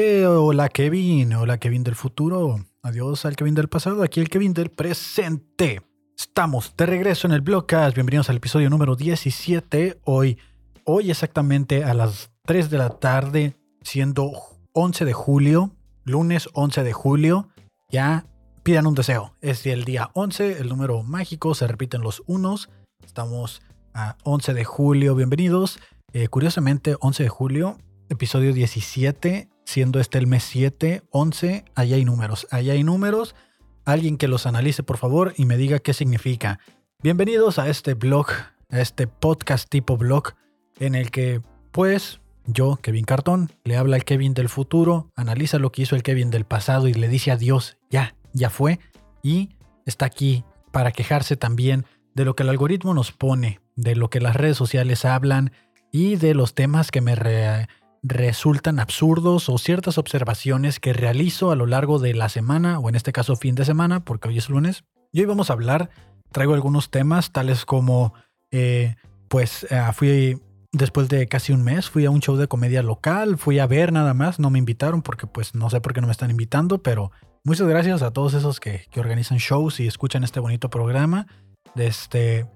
Eh, hola Kevin, hola Kevin del futuro. Adiós al Kevin del pasado, aquí el Kevin del presente. Estamos de regreso en el Blogcast. Bienvenidos al episodio número 17. Hoy, hoy exactamente a las 3 de la tarde, siendo 11 de julio, lunes 11 de julio. Ya pidan un deseo. Es el día 11, el número mágico, se repiten los unos. Estamos a 11 de julio, bienvenidos. Eh, curiosamente, 11 de julio, episodio 17, siendo este el mes 7, 11, allá hay números, allá hay números. Alguien que los analice, por favor, y me diga qué significa. Bienvenidos a este blog, a este podcast tipo blog, en el que, pues, yo, Kevin Cartón, le habla al Kevin del futuro, analiza lo que hizo el Kevin del pasado y le dice adiós, ya, ya fue, y está aquí para quejarse también de lo que el algoritmo nos pone, de lo que las redes sociales hablan y de los temas que me resultan absurdos o ciertas observaciones que realizo a lo largo de la semana, o en este caso fin de semana, porque hoy es lunes. Y hoy vamos a hablar, traigo algunos temas tales como, eh, pues eh, fui después de casi un mes, fui a un show de comedia local, fui a ver nada más, no me invitaron porque pues no sé por qué no me están invitando, pero muchas gracias a todos esos que, que organizan shows y escuchan este bonito programa. Este,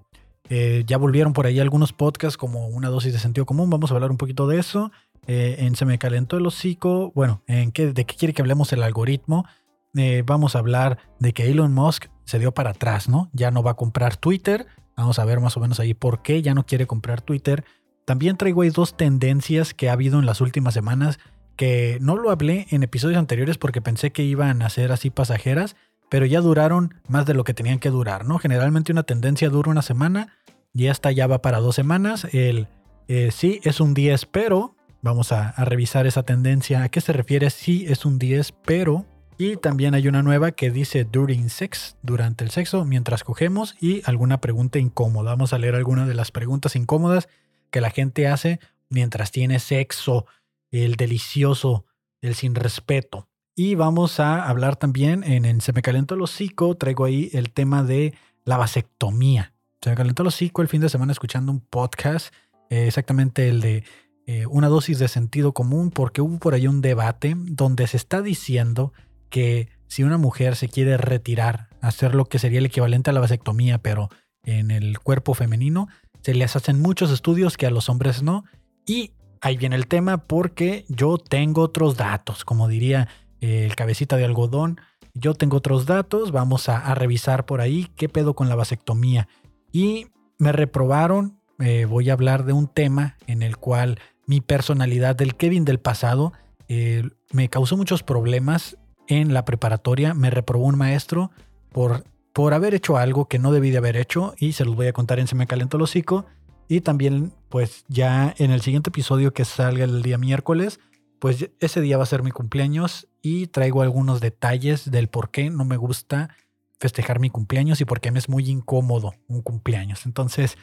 eh, ya volvieron por ahí algunos podcasts como una dosis de sentido común. Vamos a hablar un poquito de eso. Eh, en Se me calentó el hocico. Bueno, en qué, de qué quiere que hablemos el algoritmo. Eh, vamos a hablar de que Elon Musk se dio para atrás, ¿no? Ya no va a comprar Twitter. Vamos a ver más o menos ahí por qué ya no quiere comprar Twitter. También traigo ahí dos tendencias que ha habido en las últimas semanas que no lo hablé en episodios anteriores porque pensé que iban a ser así pasajeras, pero ya duraron más de lo que tenían que durar, ¿no? Generalmente una tendencia dura una semana y esta ya va para dos semanas. El eh, sí es un 10, pero vamos a, revisar esa tendencia. ¿A qué se refiere? Sí es un 10, pero... Y también hay una nueva que dice during sex, durante el sexo, mientras cogemos, y alguna pregunta incómoda. Vamos a leer algunas de las preguntas incómodas que la gente hace mientras tiene sexo, el delicioso, el sin respeto. Y vamos a hablar también en, Se me calentó el hocico, traigo ahí el tema de la vasectomía. Se me calentó el hocico el fin de semana escuchando un podcast, eh, exactamente el de eh, una dosis de sentido común, porque hubo por ahí un debate donde se está diciendo que si una mujer se quiere retirar, hacer lo que sería el equivalente a la vasectomía, pero en el cuerpo femenino, se les hacen muchos estudios que a los hombres no. Y ahí viene el tema porque yo tengo otros datos, como diría el cabecita de algodón. Yo tengo otros datos, vamos a, revisar por ahí qué pedo con la vasectomía. Y me reprobaron, eh, voy a hablar de un tema en el cual mi personalidad del Kevin del pasado eh, me causó muchos problemas en la preparatoria. Me reprobó un maestro por, por haber hecho algo que no debí de haber hecho y se los voy a contar en Se me calentó el hocico. Y también, pues ya en el siguiente episodio que salga el día miércoles, pues ese día va a ser mi cumpleaños y traigo algunos detalles del por qué no me gusta festejar mi cumpleaños y por qué me es muy incómodo un cumpleaños. Entonces,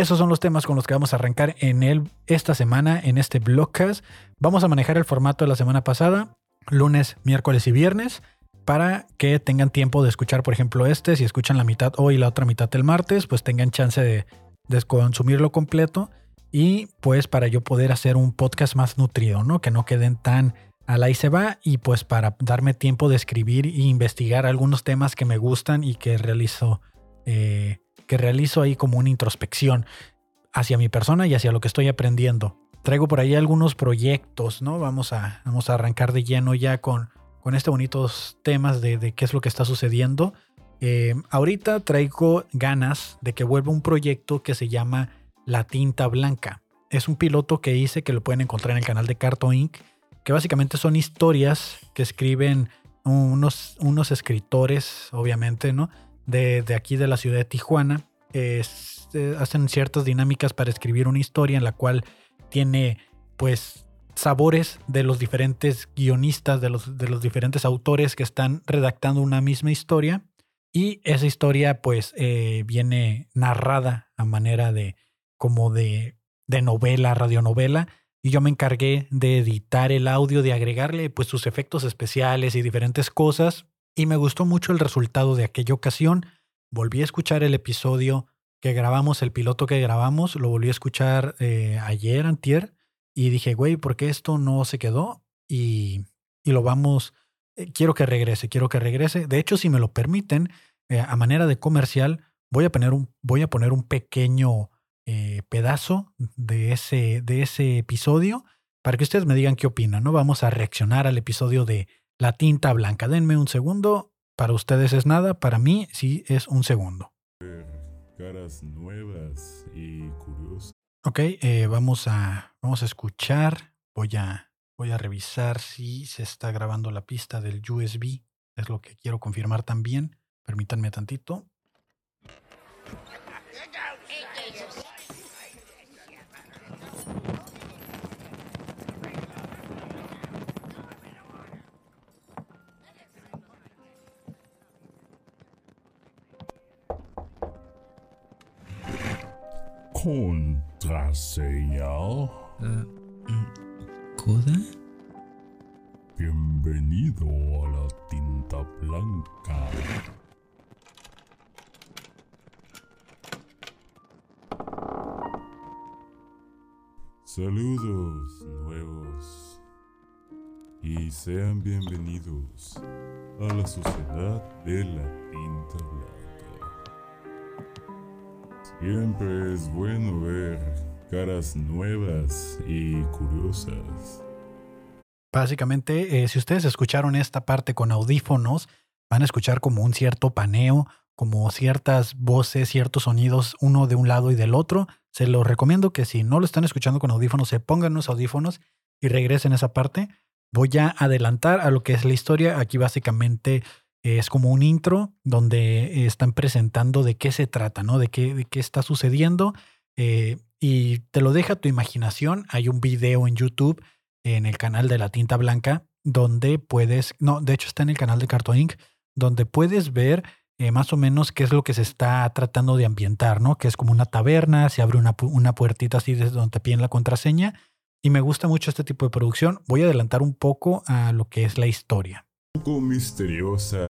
esos son los temas con los que vamos a arrancar en el, esta semana, en este blogcast. Vamos a manejar el formato de la semana pasada, lunes, miércoles y viernes, para que tengan tiempo de escuchar, por ejemplo, este. Si escuchan la mitad hoy y la otra mitad el martes, pues tengan chance de, de consumirlo completo y pues para yo poder hacer un podcast más nutrido, ¿no? Que no queden tan al ahí se va y pues para darme tiempo de escribir e investigar algunos temas que me gustan y que realizo, eh, que realizo ahí como una introspección hacia mi persona y hacia lo que estoy aprendiendo. Traigo por ahí algunos proyectos, ¿no? Vamos a, vamos a arrancar de lleno ya con, con estos bonitos temas de, qué es lo que está sucediendo. Eh, ahorita traigo ganas de que vuelva un proyecto que se llama la tinta blanca. Es un piloto que hice que lo pueden encontrar en el canal de Carto Inc., que básicamente son historias que escriben unos, unos escritores, obviamente, ¿no? De, aquí de la ciudad de Tijuana. Eh, hacen ciertas dinámicas para escribir una historia en la cual tiene, pues, sabores de los diferentes guionistas, de los, de los diferentes autores que están redactando una misma historia. Y esa historia, pues, eh, viene narrada a manera de, como de, de novela, radionovela, y yo me encargué de editar el audio, de agregarle pues sus efectos especiales y diferentes cosas, y me gustó mucho el resultado de aquella ocasión. Volví a escuchar el episodio que grabamos, el piloto que grabamos, lo volví a escuchar eh, ayer, antier, y dije, güey, ¿por qué esto no se quedó? Y y lo vamos, eh, quiero que regrese, quiero que regrese. De hecho, si me lo permiten, eh, a manera de comercial, voy a poner un, voy a poner un pequeño pedazo de ese, de ese episodio para que ustedes me digan qué opinan, ¿no? Vamos a reaccionar al episodio de La tinta blanca. Denme un segundo. Para ustedes es nada, para mí sí es un segundo. Caras nuevas y curiosas. Ok, vamos, a, vamos a escuchar. Voy a, voy a revisar si se está grabando la pista del USB. Es lo que quiero confirmar también. Permítanme tantito. Contraseña. Uh, ¿Coda? Bienvenido a la tinta blanca. Saludos nuevos y sean bienvenidos a la sociedad de la tinta blanca. Siempre es bueno ver caras nuevas y curiosas. Básicamente, eh, si ustedes escucharon esta parte con audífonos, van a escuchar como un cierto paneo, como ciertas voces, ciertos sonidos, uno de un lado y del otro. Se los recomiendo que si no lo están escuchando con audífonos, se pongan los audífonos y regresen a esa parte. Voy a adelantar a lo que es la historia. Aquí básicamente es como un intro donde están presentando de qué se trata, ¿no? De qué, de qué está sucediendo. Eh, y te lo deja tu imaginación. Hay un video en YouTube, en el canal de la tinta blanca, donde puedes, no, de hecho está en el canal de Cartoon Inc., donde puedes ver eh, más o menos qué es lo que se está tratando de ambientar, ¿no? Que es como una taberna, se abre una, una puertita así desde donde te piden la contraseña. Y me gusta mucho este tipo de producción. Voy a adelantar un poco a lo que es la historia. Misteriosa,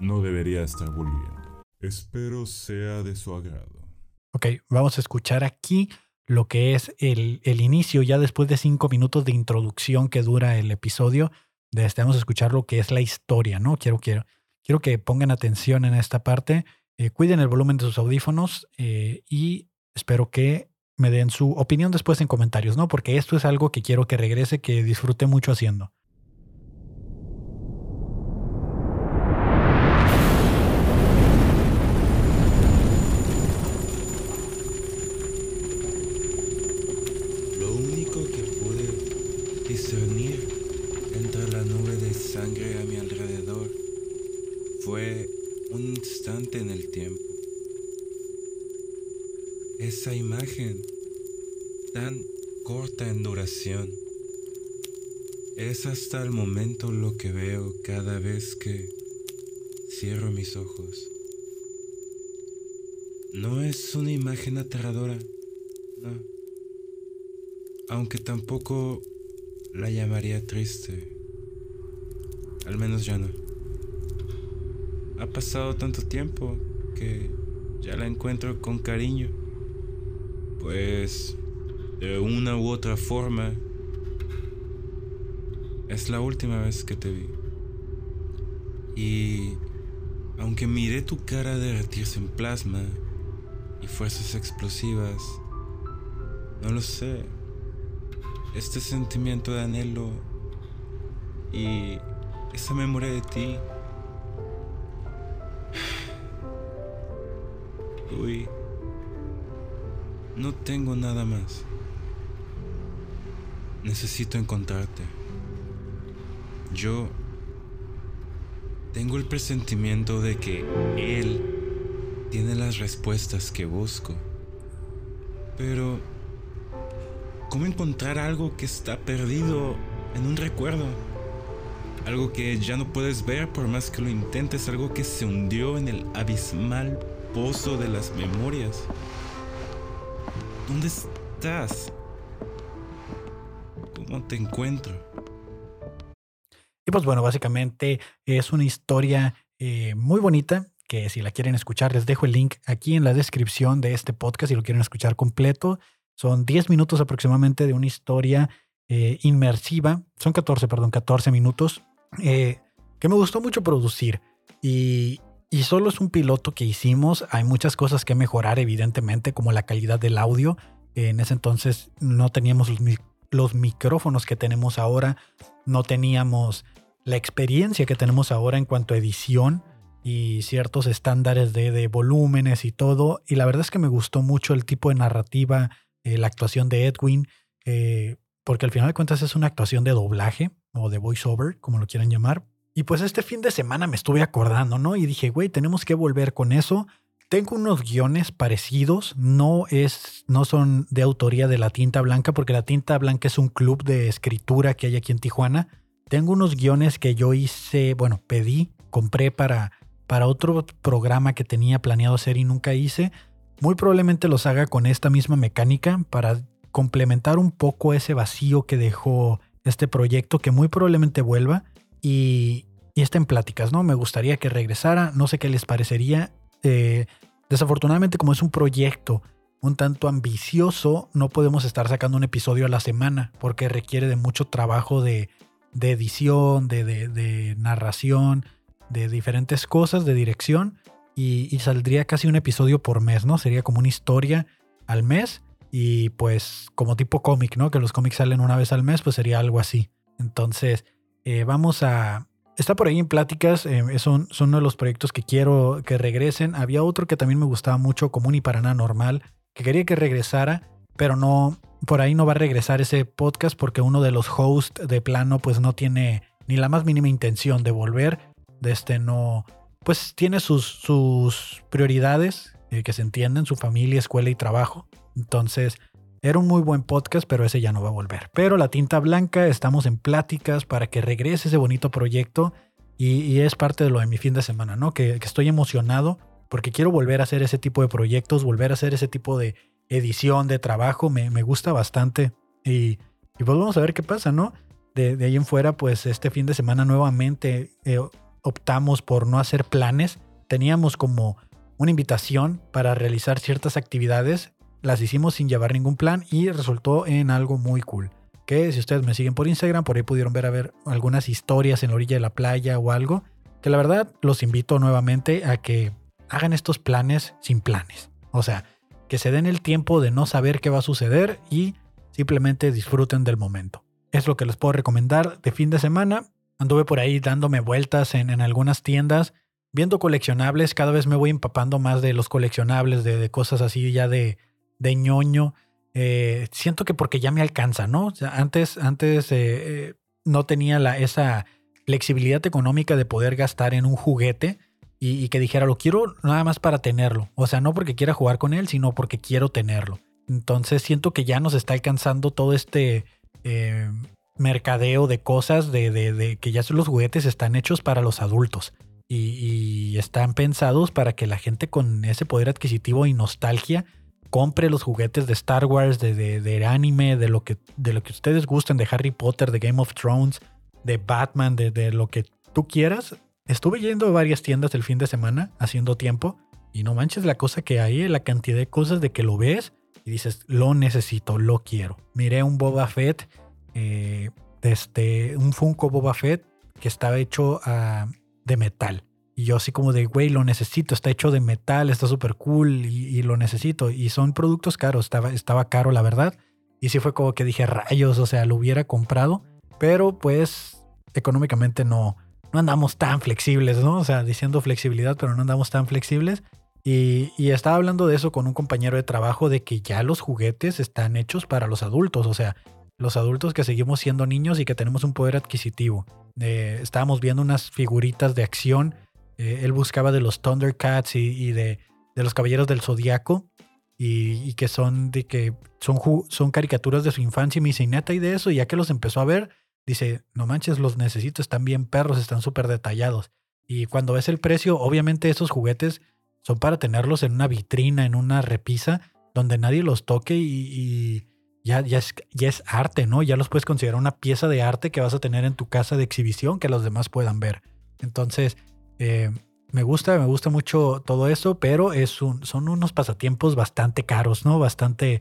no debería estar volviendo. Espero sea de su agrado. Ok, vamos a escuchar aquí lo que es el, el inicio, ya después de cinco minutos de introducción que dura el episodio. De este, vamos a escuchar lo que es la historia, ¿no? Quiero, quiero, quiero que pongan atención en esta parte. Eh, cuiden el volumen de sus audífonos eh, y espero que me den su opinión después en comentarios, ¿no? Porque esto es algo que quiero que regrese, que disfrute mucho haciendo. En el tiempo. Esa imagen tan corta en duración es hasta el momento lo que veo cada vez que cierro mis ojos. No es una imagen aterradora, no. Aunque tampoco la llamaría triste. Al menos ya no. Ha pasado tanto tiempo que ya la encuentro con cariño. Pues de una u otra forma es la última vez que te vi. Y aunque miré tu cara derretirse en plasma y fuerzas explosivas, no lo sé. Este sentimiento de anhelo y esa memoria de ti. Uy, no tengo nada más. Necesito encontrarte. Yo tengo el presentimiento de que él tiene las respuestas que busco. Pero, ¿cómo encontrar algo que está perdido en un recuerdo? Algo que ya no puedes ver por más que lo intentes, algo que se hundió en el abismal pozo de las memorias. ¿Dónde estás? ¿Cómo te encuentro? Y pues bueno, básicamente es una historia eh, muy bonita que si la quieren escuchar les dejo el link aquí en la descripción de este podcast si lo quieren escuchar completo. Son 10 minutos aproximadamente de una historia eh, inmersiva. Son 14, perdón, 14 minutos eh, que me gustó mucho producir. Y, y solo es un piloto que hicimos. Hay muchas cosas que mejorar, evidentemente, como la calidad del audio. En ese entonces no teníamos los, micrófonos que tenemos ahora, no teníamos la experiencia que tenemos ahora en cuanto a edición y ciertos estándares de, volúmenes y todo. Y la verdad es que me gustó mucho el tipo de narrativa, eh, la actuación de Edwin, eh, porque al final de cuentas es una actuación de doblaje o de voiceover, como lo quieran llamar. Y pues este fin de semana me estuve acordando, ¿no? Y dije, güey, tenemos que volver con eso. Tengo unos guiones parecidos, no es, no son de autoría de la Tinta Blanca, porque la Tinta Blanca es un club de escritura que hay aquí en Tijuana. Tengo unos guiones que yo hice, bueno, pedí, compré para, para otro programa que tenía planeado hacer y nunca hice. Muy probablemente los haga con esta misma mecánica para complementar un poco ese vacío que dejó este proyecto, que muy probablemente vuelva. Y, y está en pláticas, ¿no? Me gustaría que regresara, no sé qué les parecería. Eh, desafortunadamente, como es un proyecto un tanto ambicioso, no podemos estar sacando un episodio a la semana porque requiere de mucho trabajo de, edición, de, narración, de diferentes cosas, de dirección. Y, saldría casi un episodio por mes, ¿no? Sería como una historia al mes. Y pues como tipo cómic, ¿no? Que los cómics salen una vez al mes, pues sería algo así. Entonces, eh, vamos a, Está por ahí en pláticas, eh, son, son uno de los proyectos que quiero que regresen. Había otro que también me gustaba mucho, Común y para nada normal, que quería que regresara, pero no, por ahí no va a regresar ese podcast porque uno de los hosts de plano pues no tiene ni la más mínima intención de volver. De este no, pues tiene sus, sus prioridades eh, que se entienden, su familia, escuela y trabajo. Entonces, era un muy buen podcast, pero ese ya no va a volver. Pero la tinta blanca, estamos en pláticas para que regrese ese bonito proyecto y, es parte de lo de mi fin de semana, ¿no? Que, estoy emocionado porque quiero volver a hacer ese tipo de proyectos, volver a hacer ese tipo de edición, de trabajo, me, gusta bastante y, y, pues vamos a ver qué pasa, ¿no? De, ahí en fuera, pues este fin de semana nuevamente eh, optamos por no hacer planes. Teníamos como una invitación para realizar ciertas actividades las hicimos sin llevar ningún plan y resultó en algo muy cool. Que si ustedes me siguen por Instagram, por ahí pudieron ver a ver algunas historias en la orilla de la playa o algo. Que la verdad los invito nuevamente a que hagan estos planes sin planes. O sea, que se den el tiempo de no saber qué va a suceder y simplemente disfruten del momento. Es lo que les puedo recomendar de fin de semana. Anduve por ahí dándome vueltas en, algunas tiendas, viendo coleccionables. Cada vez me voy empapando más de los coleccionables, de cosas así ya de, de ñoño. Eh, siento que porque ya me alcanza, ¿no? antes antes eh, eh, no tenía la, esa flexibilidad económica de poder gastar en un juguete y, que dijera, lo quiero nada más para tenerlo. O sea, no porque quiera jugar con él, sino porque quiero tenerlo. Entonces siento que ya nos está alcanzando todo este mercadeo de cosas, de, de, que ya los juguetes están hechos para los adultos. Y están pensados para que la gente con ese poder adquisitivo y nostalgia compre los juguetes de Star Wars, de, anime, de lo, que, de lo que ustedes gusten, de Harry Potter, de Game of Thrones, de Batman, de, lo que tú quieras. Estuve yendo a varias tiendas el fin de semana, haciendo tiempo, y no manches la cosa que hay, la cantidad de cosas de que lo ves y dices, lo necesito, lo quiero. Miré un Boba Fett, eh, este, un Funko Boba Fett que estaba hecho ah, de metal. Y yo así como de, güey, lo necesito, está hecho de metal, está súper cool y, lo necesito. Y son productos caros, estaba, estaba caro la verdad. Y sí fue como que dije, rayos, o sea, lo hubiera comprado. Pero pues económicamente no, no andamos tan flexibles, ¿no? O sea, diciendo flexibilidad, pero no andamos tan flexibles. Y, y, estaba hablando de eso con un compañero de trabajo, de que ya los juguetes están hechos para los adultos, o sea, los adultos que seguimos siendo niños y que tenemos un poder adquisitivo. Eh, estábamos viendo unas figuritas de acción eh, él buscaba de los Thundercats y, de, los Caballeros del Zodiaco. Y, que son de que son, son caricaturas de su infancia y me dice, neta, y de eso, y ya que los empezó a ver, dice, no manches, los necesito, están bien perros, están súper detallados. Y cuando ves el precio, obviamente esos juguetes son para tenerlos en una vitrina, en una repisa, donde nadie los toque y, ya, ya, es, ya es arte, ¿no? Ya los puedes considerar una pieza de arte que vas a tener en tu casa de exhibición que los demás puedan ver. Entonces, eh, me gusta, me gusta mucho todo eso, pero es un, son unos pasatiempos bastante caros, ¿no? Bastante,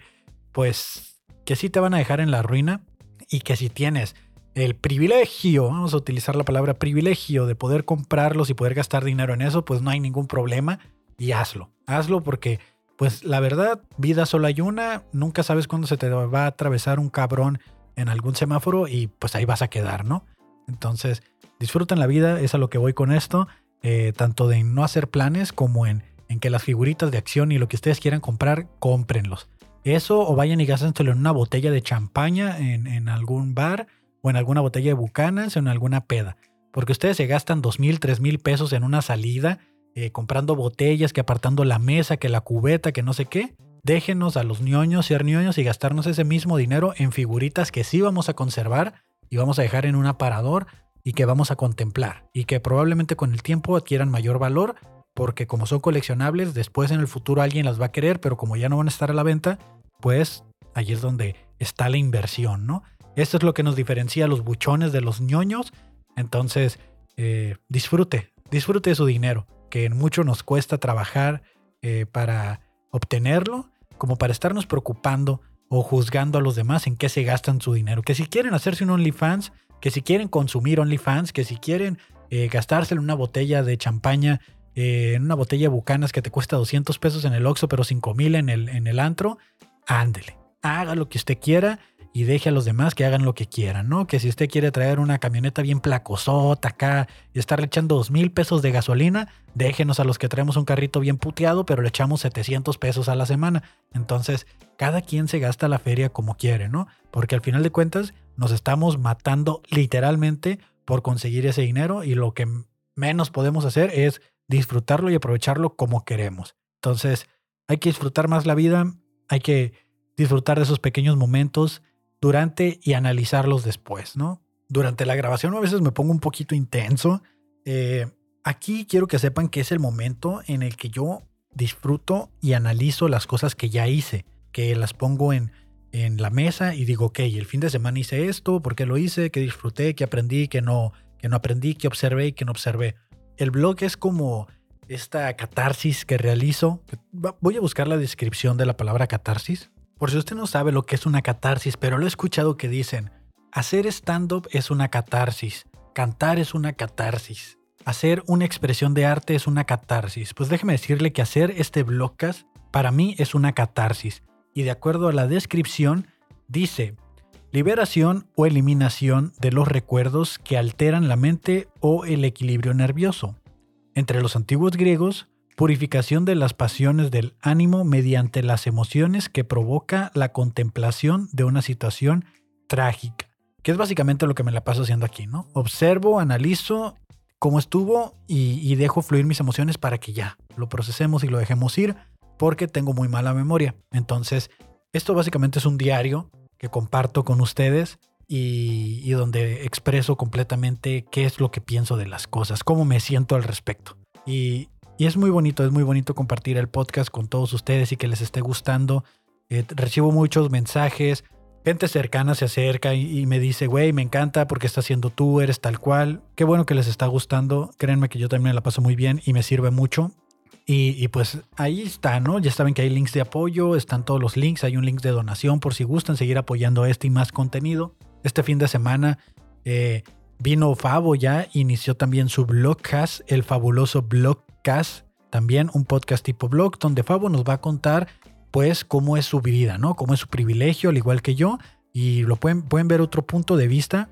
pues, que sí te van a dejar en la ruina y que si tienes el privilegio, vamos a utilizar la palabra privilegio de poder comprarlos y poder gastar dinero en eso, pues no hay ningún problema y hazlo. Hazlo porque, pues la verdad, vida solo hay una, nunca sabes cuándo se te va a atravesar un cabrón en algún semáforo y pues ahí vas a quedar, ¿no? Entonces, disfruten la vida, es a lo que voy con esto, eh, tanto de no hacer planes como en, en que las figuritas de acción y lo que ustedes quieran comprar, cómprenlos. Eso o vayan y gástenselo en una botella de champaña en, en algún bar o en alguna botella de bucanas o en alguna peda. Porque ustedes se gastan dos mil, tres mil pesos en una salida, eh, comprando botellas, que apartando la mesa, que la cubeta, que no sé qué. Déjenos a los ñoños ser ñoños y gastarnos ese mismo dinero en figuritas que sí vamos a conservar y vamos a dejar en un aparador y que vamos a contemplar y que probablemente con el tiempo adquieran mayor valor porque como son coleccionables, después en el futuro alguien las va a querer, pero como ya no van a estar a la venta, pues ahí es donde está la inversión, ¿no? Esto es lo que nos diferencia a los buchones de los ñoños. Entonces, eh, disfrute, disfrute de su dinero, que en mucho nos cuesta trabajar eh, para obtenerlo, como para estarnos preocupando o juzgando a los demás en qué se gastan su dinero. Que si quieren hacerse un OnlyFans, que si quieren consumir OnlyFans, que si quieren eh, gastarse en una botella de champaña, en una botella de bucanas que te cuesta 200 pesos en el Oxxo, pero 5 mil en el, en el antro, ándele. Haga lo que usted quiera y deje a los demás que hagan lo que quieran, ¿no? Que si usted quiere traer una camioneta bien placosota acá y estarle echando dos mil pesos de gasolina, déjenos a los que traemos un carrito bien puteado, pero le echamos 700 pesos a la semana. Entonces, cada quien se gasta la feria como quiere, ¿no? Porque al final de cuentas nos estamos matando literalmente por conseguir ese dinero y lo que menos podemos hacer es disfrutarlo y aprovecharlo como queremos. Entonces, hay que disfrutar más la vida, hay que disfrutar de esos pequeños momentos, durante y analizarlos después, ¿no? Durante la grabación a veces me pongo un poquito intenso. Eh, aquí quiero que sepan que es el momento en el que yo disfruto y analizo las cosas que ya hice, que las pongo en, en la mesa y digo, ok, el fin de semana hice esto, ¿por qué lo hice? ¿Qué disfruté? ¿Qué aprendí? ¿Qué no, no aprendí? ¿Qué observé qué no observé? El blog es como esta catarsis que realizo. Voy a buscar la descripción de la palabra catarsis por si usted no sabe lo que es una catarsis, pero lo he escuchado que dicen, hacer stand-up es una catarsis, cantar es una catarsis, hacer una expresión de arte es una catarsis. Pues déjeme decirle que hacer este blogcast para mí es una catarsis. Y de acuerdo a la descripción, dice, liberación o eliminación de los recuerdos que alteran la mente o el equilibrio nervioso. Entre los antiguos griegos, Purificación de las pasiones del ánimo mediante las emociones que provoca la contemplación de una situación trágica. Que es básicamente lo que me la paso haciendo aquí, ¿no? Observo, analizo cómo estuvo y, dejo fluir mis emociones para que ya lo procesemos y lo dejemos ir porque tengo muy mala memoria. Entonces, esto básicamente es un diario que comparto con ustedes y, donde expreso completamente qué es lo que pienso de las cosas, cómo me siento al respecto. Y y es muy bonito, es muy bonito compartir el podcast con todos ustedes y que les esté gustando. Eh, recibo muchos mensajes, gente cercana se acerca y, me dice, güey, me encanta porque estás haciendo tú, eres tal cual. Qué bueno que les está gustando. Créanme que yo también la paso muy bien y me sirve mucho. Y, pues ahí está, ¿no? Ya saben que hay links de apoyo, están todos los links, hay un link de donación por si gustan seguir apoyando este y más contenido. Este fin de semana eh, vino Fabo ya, inició también su blogcast, el fabuloso blog también un podcast tipo blog, donde Fabo nos va a contar pues cómo es su vida, ¿no? Cómo es su privilegio, al igual que yo, y lo pueden, pueden ver otro punto de vista,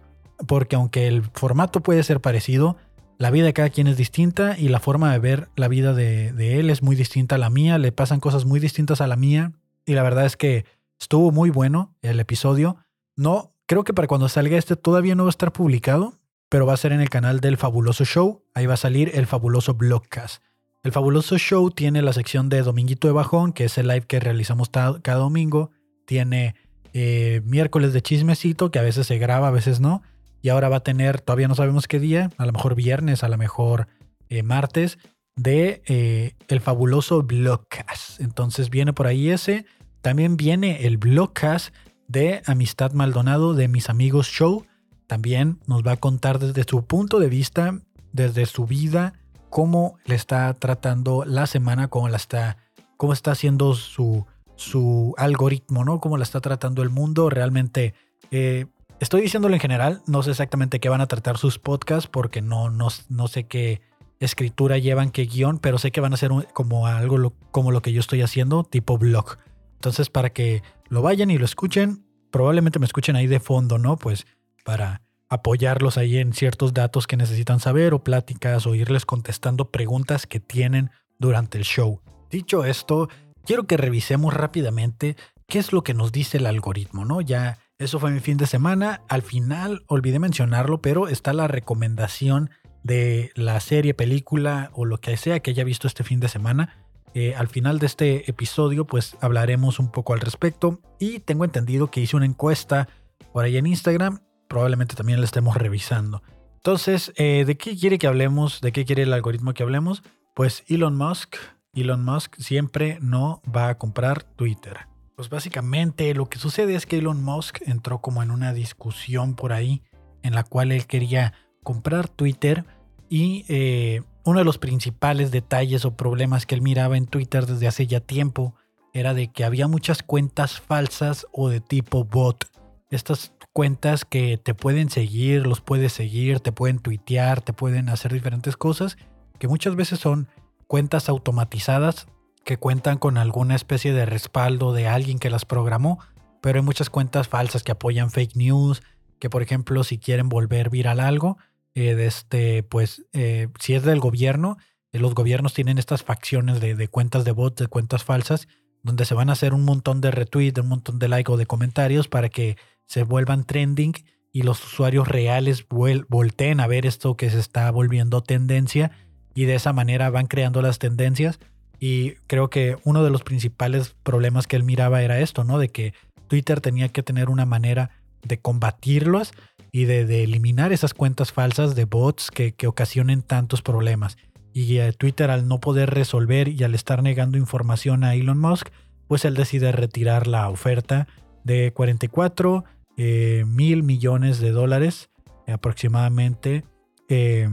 porque aunque el formato puede ser parecido, la vida de cada quien es distinta y la forma de ver la vida de, él es muy distinta a la mía, le pasan cosas muy distintas a la mía, y la verdad es que estuvo muy bueno el episodio. No, creo que para cuando salga este todavía no va a estar publicado, pero va a ser en el canal del Fabuloso Show. Ahí va a salir el Fabuloso Blogcast. El Fabuloso Show tiene la sección de Dominguito de Bajón, que es el live que realizamos cada domingo. Tiene eh, miércoles de chismecito, que a veces se graba, a veces no. Y ahora va a tener, todavía no sabemos qué día, a lo mejor viernes, a lo mejor eh, martes, de eh, el fabuloso Blogcast. Entonces viene por ahí ese. También viene el Blogcast de Amistad Maldonado de Mis Amigos Show también nos va a contar desde su punto de vista, desde su vida, cómo le está tratando la semana, cómo la está, cómo está haciendo su, su algoritmo, ¿no? Cómo la está tratando el mundo. Realmente eh, estoy diciéndolo en general, no sé exactamente qué van a tratar sus podcasts porque no, no, no sé qué escritura llevan, qué guion, pero sé que van a ser como algo como lo que yo estoy haciendo, tipo blog. Entonces, para que lo vayan y lo escuchen, probablemente me escuchen ahí de fondo, ¿no? Pues para apoyarlos ahí en ciertos datos que necesitan saber o pláticas o irles contestando preguntas que tienen durante el show. Dicho esto, quiero que revisemos rápidamente qué es lo que nos dice el algoritmo, ¿no? Ya eso fue mi fin de semana. Al final olvidé mencionarlo, pero está la recomendación de la serie, película o lo que sea que haya visto este fin de semana. Eh, al final de este episodio, pues hablaremos un poco al respecto. Y tengo entendido que hice una encuesta por ahí en Instagram. Probablemente también la estemos revisando. Entonces, eh, ¿de qué quiere que hablemos? ¿De qué quiere el algoritmo que hablemos? Pues Elon Musk. Elon Musk siempre no va a comprar Twitter. Pues básicamente lo que sucede es que Elon Musk entró como en una discusión por ahí en la cual él quería comprar Twitter y eh, uno de los principales detalles o problemas que él miraba en Twitter desde hace ya tiempo era de que había muchas cuentas falsas o de tipo bot. Estas cuentas que te pueden seguir, los puedes seguir, te pueden tuitear, te pueden hacer diferentes cosas, que muchas veces son cuentas automatizadas que cuentan con alguna especie de respaldo de alguien que las programó, pero hay muchas cuentas falsas que apoyan fake news, que por ejemplo si quieren volver viral algo, eh, de este, pues eh, si es del gobierno, eh, los gobiernos tienen estas facciones de, cuentas de bots, de cuentas falsas, donde se van a hacer un montón de retweets, un montón de likes o de comentarios para que se vuelvan trending y los usuarios reales volteen a ver esto que se está volviendo tendencia y de esa manera van creando las tendencias y creo que uno de los principales problemas que él miraba era esto, ¿no? De que Twitter tenía que tener una manera de combatirlos y de, eliminar esas cuentas falsas de bots que, ocasionen tantos problemas. Y eh, Twitter al no poder resolver y al estar negando información a Elon Musk, pues él decide retirar la oferta de 44 eh, mil millones de dólares aproximadamente. Eh,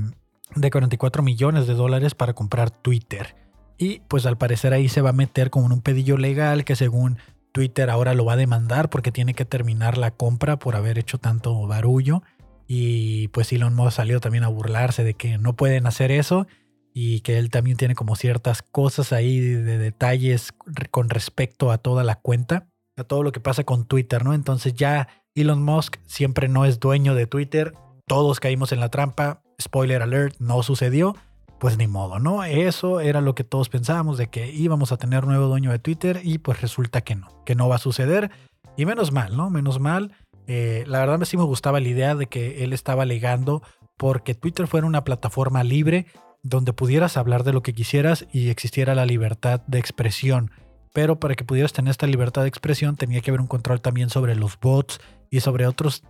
de 44 millones de dólares para comprar Twitter. Y pues al parecer ahí se va a meter como en un pedillo legal que según Twitter ahora lo va a demandar porque tiene que terminar la compra por haber hecho tanto barullo. Y pues Elon Musk salió también a burlarse de que no pueden hacer eso y que él también tiene como ciertas cosas ahí de detalles con respecto a toda la cuenta, a todo lo que pasa con Twitter, ¿no? Entonces ya Elon Musk siempre no es dueño de Twitter, todos caímos en la trampa, spoiler alert, no sucedió pues ni modo, ¿no? Eso era lo que todos pensábamos de que íbamos a tener nuevo dueño de Twitter y pues resulta que no, que no va a suceder. Y menos mal, ¿no? Menos mal. Eh, la verdad sí me gustaba la idea de que él estaba alegando porque Twitter fuera una plataforma libre donde pudieras hablar de lo que quisieras y existiera la libertad de expresión. Pero para que pudieras tener esta libertad de expresión tenía que haber un control también sobre los bots y sobre otros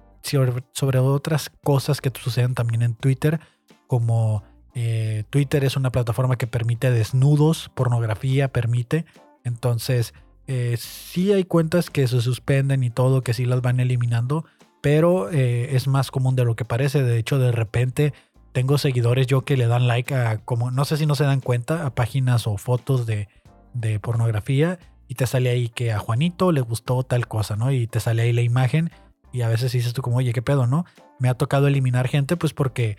sobre otras cosas que suceden también en Twitter como eh, Twitter es una plataforma que permite desnudos, pornografía, permite. Entonces, eh, sí hay cuentas que se suspenden y todo, que sí las van eliminando, pero eh, es más común de lo que parece. De hecho, de repente tengo seguidores yo que le dan like a, como, no sé si no se dan cuenta, a páginas o fotos de, de pornografía y te sale ahí que a Juanito le gustó tal cosa, ¿no? Y te sale ahí la imagen y a veces dices tú como, oye, ¿qué pedo, no? Me ha tocado eliminar gente pues porque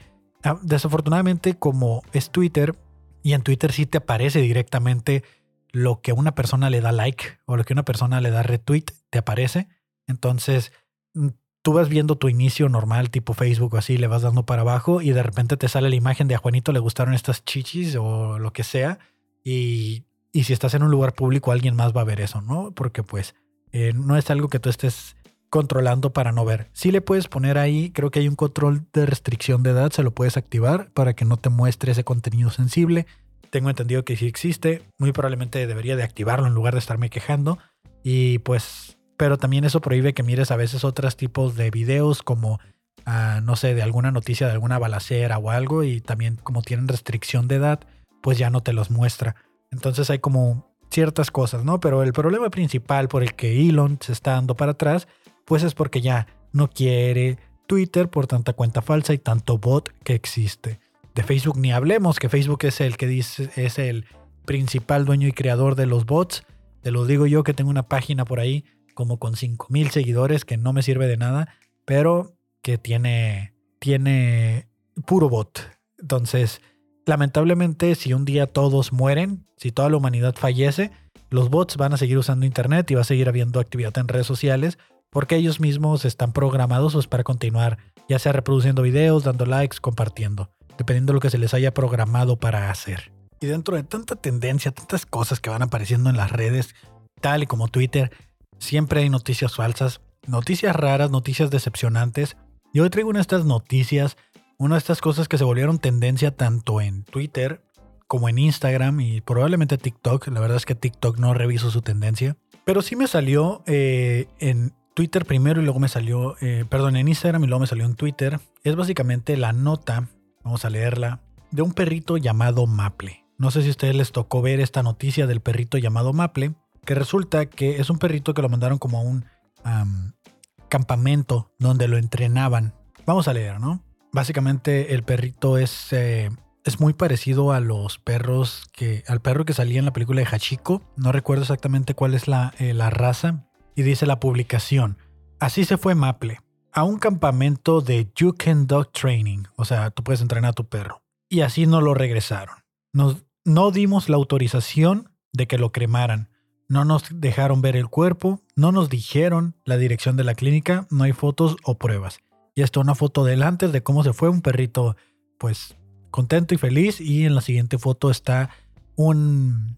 desafortunadamente, como es Twitter, y en Twitter sí te aparece directamente lo que una persona le da like o lo que una persona le da retweet, te aparece. Entonces, mm, tú vas viendo tu inicio normal, tipo Facebook o así, le vas dando para abajo y de repente te sale la imagen de a Juanito le gustaron estas chichis o lo que sea. Y, y si estás en un lugar público, alguien más va a ver eso, ¿no? Porque pues eh, no es algo que tú estés controlando para no ver. Si le puedes poner ahí, creo que hay un control de restricción de edad, se lo puedes activar para que no te muestre ese contenido sensible. Tengo entendido que sí existe, muy probablemente debería de activarlo en lugar de estarme quejando. Y pues, pero también eso prohíbe que mires a veces otros tipos de videos como, ah, no sé, de alguna noticia de alguna balacera o algo y también como tienen restricción de edad, pues ya no te los muestra. Entonces hay como ciertas cosas, ¿no? Pero el problema principal por el que Elon se está dando para atrás pues es porque ya no quiere Twitter por tanta cuenta falsa y tanto bot que existe. De Facebook ni hablemos, que Facebook es el que dice es el principal dueño y creador de los bots. Te lo digo yo que tengo una página por ahí como con 5000 seguidores que no me sirve de nada, pero que tiene, tiene puro bot. Entonces, lamentablemente, si un día todos mueren, si toda la humanidad fallece, los bots van a seguir usando Internet y va a seguir habiendo actividad en redes sociales porque ellos mismos están programados pues, para continuar, ya sea reproduciendo videos, dando likes, compartiendo, dependiendo de lo que se les haya programado para hacer. Y dentro de tanta tendencia, tantas cosas que van apareciendo en las redes, tal y como Twitter, siempre hay noticias falsas, noticias raras, noticias decepcionantes. Y hoy traigo una de estas noticias, una de estas cosas que se volvieron tendencia tanto en Twitter como en Instagram y probablemente TikTok. La verdad es que TikTok no reviso su tendencia. Pero sí me salió eh, en Twitter primero y luego me salió, eh, perdón, en Instagram y luego me salió en Twitter. Es básicamente la nota, vamos a leerla, de un perrito llamado Maple. No sé si a ustedes les tocó ver esta noticia del perrito llamado Maple, que resulta que es un perrito que lo mandaron como a un campamento donde lo entrenaban. Vamos a leer, ¿no? Básicamente el perrito es, eh, es muy parecido a los perros que, al perro que salía en la película de Hachiko. No recuerdo exactamente cuál es la, eh, la raza, y dice la publicación, así se fue Maple, a un campamento de You Can Dog Training, o sea, tú puedes entrenar a tu perro. Y así no lo regresaron. No dimos la autorización de que lo cremaran. No nos dejaron ver el cuerpo, no nos dijeron la dirección de la clínica, no hay fotos o pruebas. Y esto una foto delante de cómo se fue un perrito, pues contento y feliz. Y en la siguiente foto está un,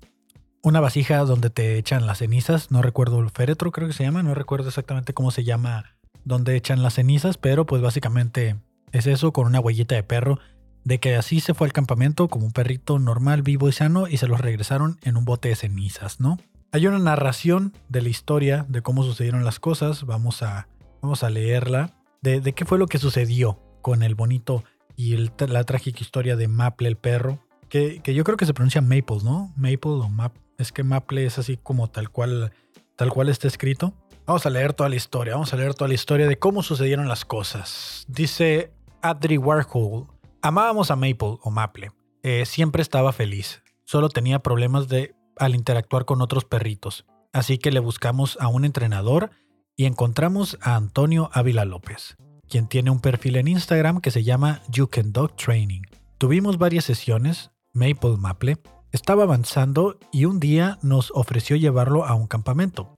una vasija donde te echan las cenizas. No recuerdo el féretro, creo que se llama. No recuerdo exactamente cómo se llama donde echan las cenizas, pero pues básicamente es eso con una huellita de perro. De que así se fue al campamento como un perrito normal, vivo y sano y se los regresaron en un bote de cenizas, ¿no? Hay una narración de la historia de cómo sucedieron las cosas. Vamos a, vamos a leerla. De, qué fue lo que sucedió con el bonito y la trágica historia de Maple el perro. Que, que, yo creo que se pronuncia Maple, ¿no? Maple o Map, es que Maple es así como tal cual, tal cual está escrito. Vamos a leer toda la historia, vamos a leer toda la historia de cómo sucedieron las cosas. Dice Adri Warhol, amábamos a Maple o Maple, eh, siempre estaba feliz, solo tenía problemas de, al interactuar con otros perritos, así que le buscamos a un entrenador y encontramos a Antonio Ávila López, quien tiene un perfil en Instagram que se llama You Can Dog Training. Tuvimos varias sesiones, Maple Maple, estaba avanzando y un día nos ofreció llevarlo a un campamento.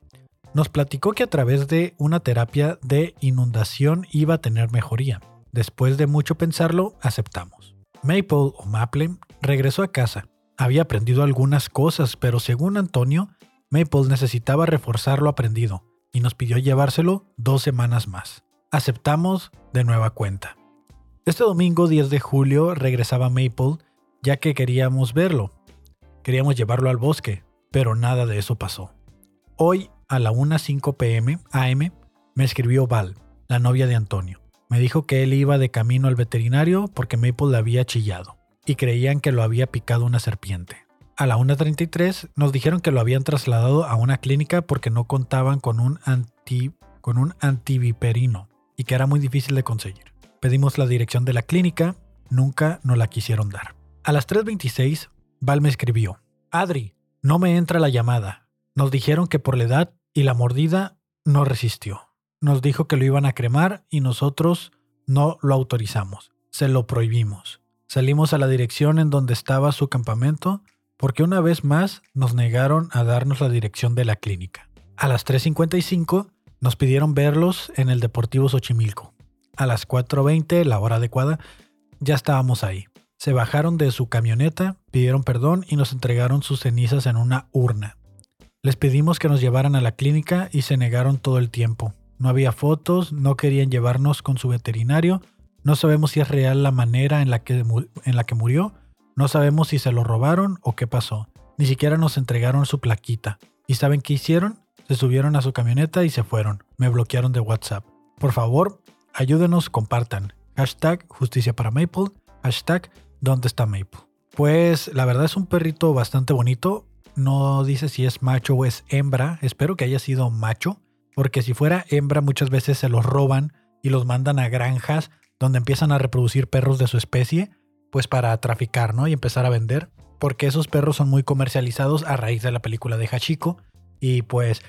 Nos platicó que a través de una terapia de inundación iba a tener mejoría. Después de mucho pensarlo, aceptamos. Maple o Maple regresó a casa. Había aprendido algunas cosas, pero según Antonio, Maple necesitaba reforzar lo aprendido y nos pidió llevárselo dos semanas más. Aceptamos de nueva cuenta. Este domingo 10 de julio regresaba Maple ya que queríamos verlo, Queríamos llevarlo al bosque, pero nada de eso pasó. Hoy, a la 1.05 pm AM, me escribió Val, la novia de Antonio. Me dijo que él iba de camino al veterinario porque Maple le había chillado y creían que lo había picado una serpiente. A la 1.33 nos dijeron que lo habían trasladado a una clínica porque no contaban con un, anti, con un antiviperino y que era muy difícil de conseguir. Pedimos la dirección de la clínica, nunca nos la quisieron dar. A las 3.26 Val me escribió, Adri, no me entra la llamada. Nos dijeron que por la edad y la mordida no resistió. Nos dijo que lo iban a cremar y nosotros no lo autorizamos. Se lo prohibimos. Salimos a la dirección en donde estaba su campamento porque una vez más nos negaron a darnos la dirección de la clínica. A las 3.55 nos pidieron verlos en el Deportivo Xochimilco. A las 4.20, la hora adecuada, ya estábamos ahí. Se bajaron de su camioneta, pidieron perdón y nos entregaron sus cenizas en una urna. Les pedimos que nos llevaran a la clínica y se negaron todo el tiempo. No había fotos, no querían llevarnos con su veterinario, no sabemos si es real la manera en la que, en la que murió, no sabemos si se lo robaron o qué pasó. Ni siquiera nos entregaron su plaquita. ¿Y saben qué hicieron? Se subieron a su camioneta y se fueron. Me bloquearon de WhatsApp. Por favor, ayúdenos, compartan. Hashtag justicia para Maple. Hashtag ¿Dónde está Maple? Pues la verdad es un perrito bastante bonito. No dice si es macho o es hembra. Espero que haya sido macho. Porque si fuera hembra muchas veces se los roban y los mandan a granjas donde empiezan a reproducir perros de su especie. Pues para traficar, ¿no? Y empezar a vender. Porque esos perros son muy comercializados a raíz de la película de Hachiko. Y pues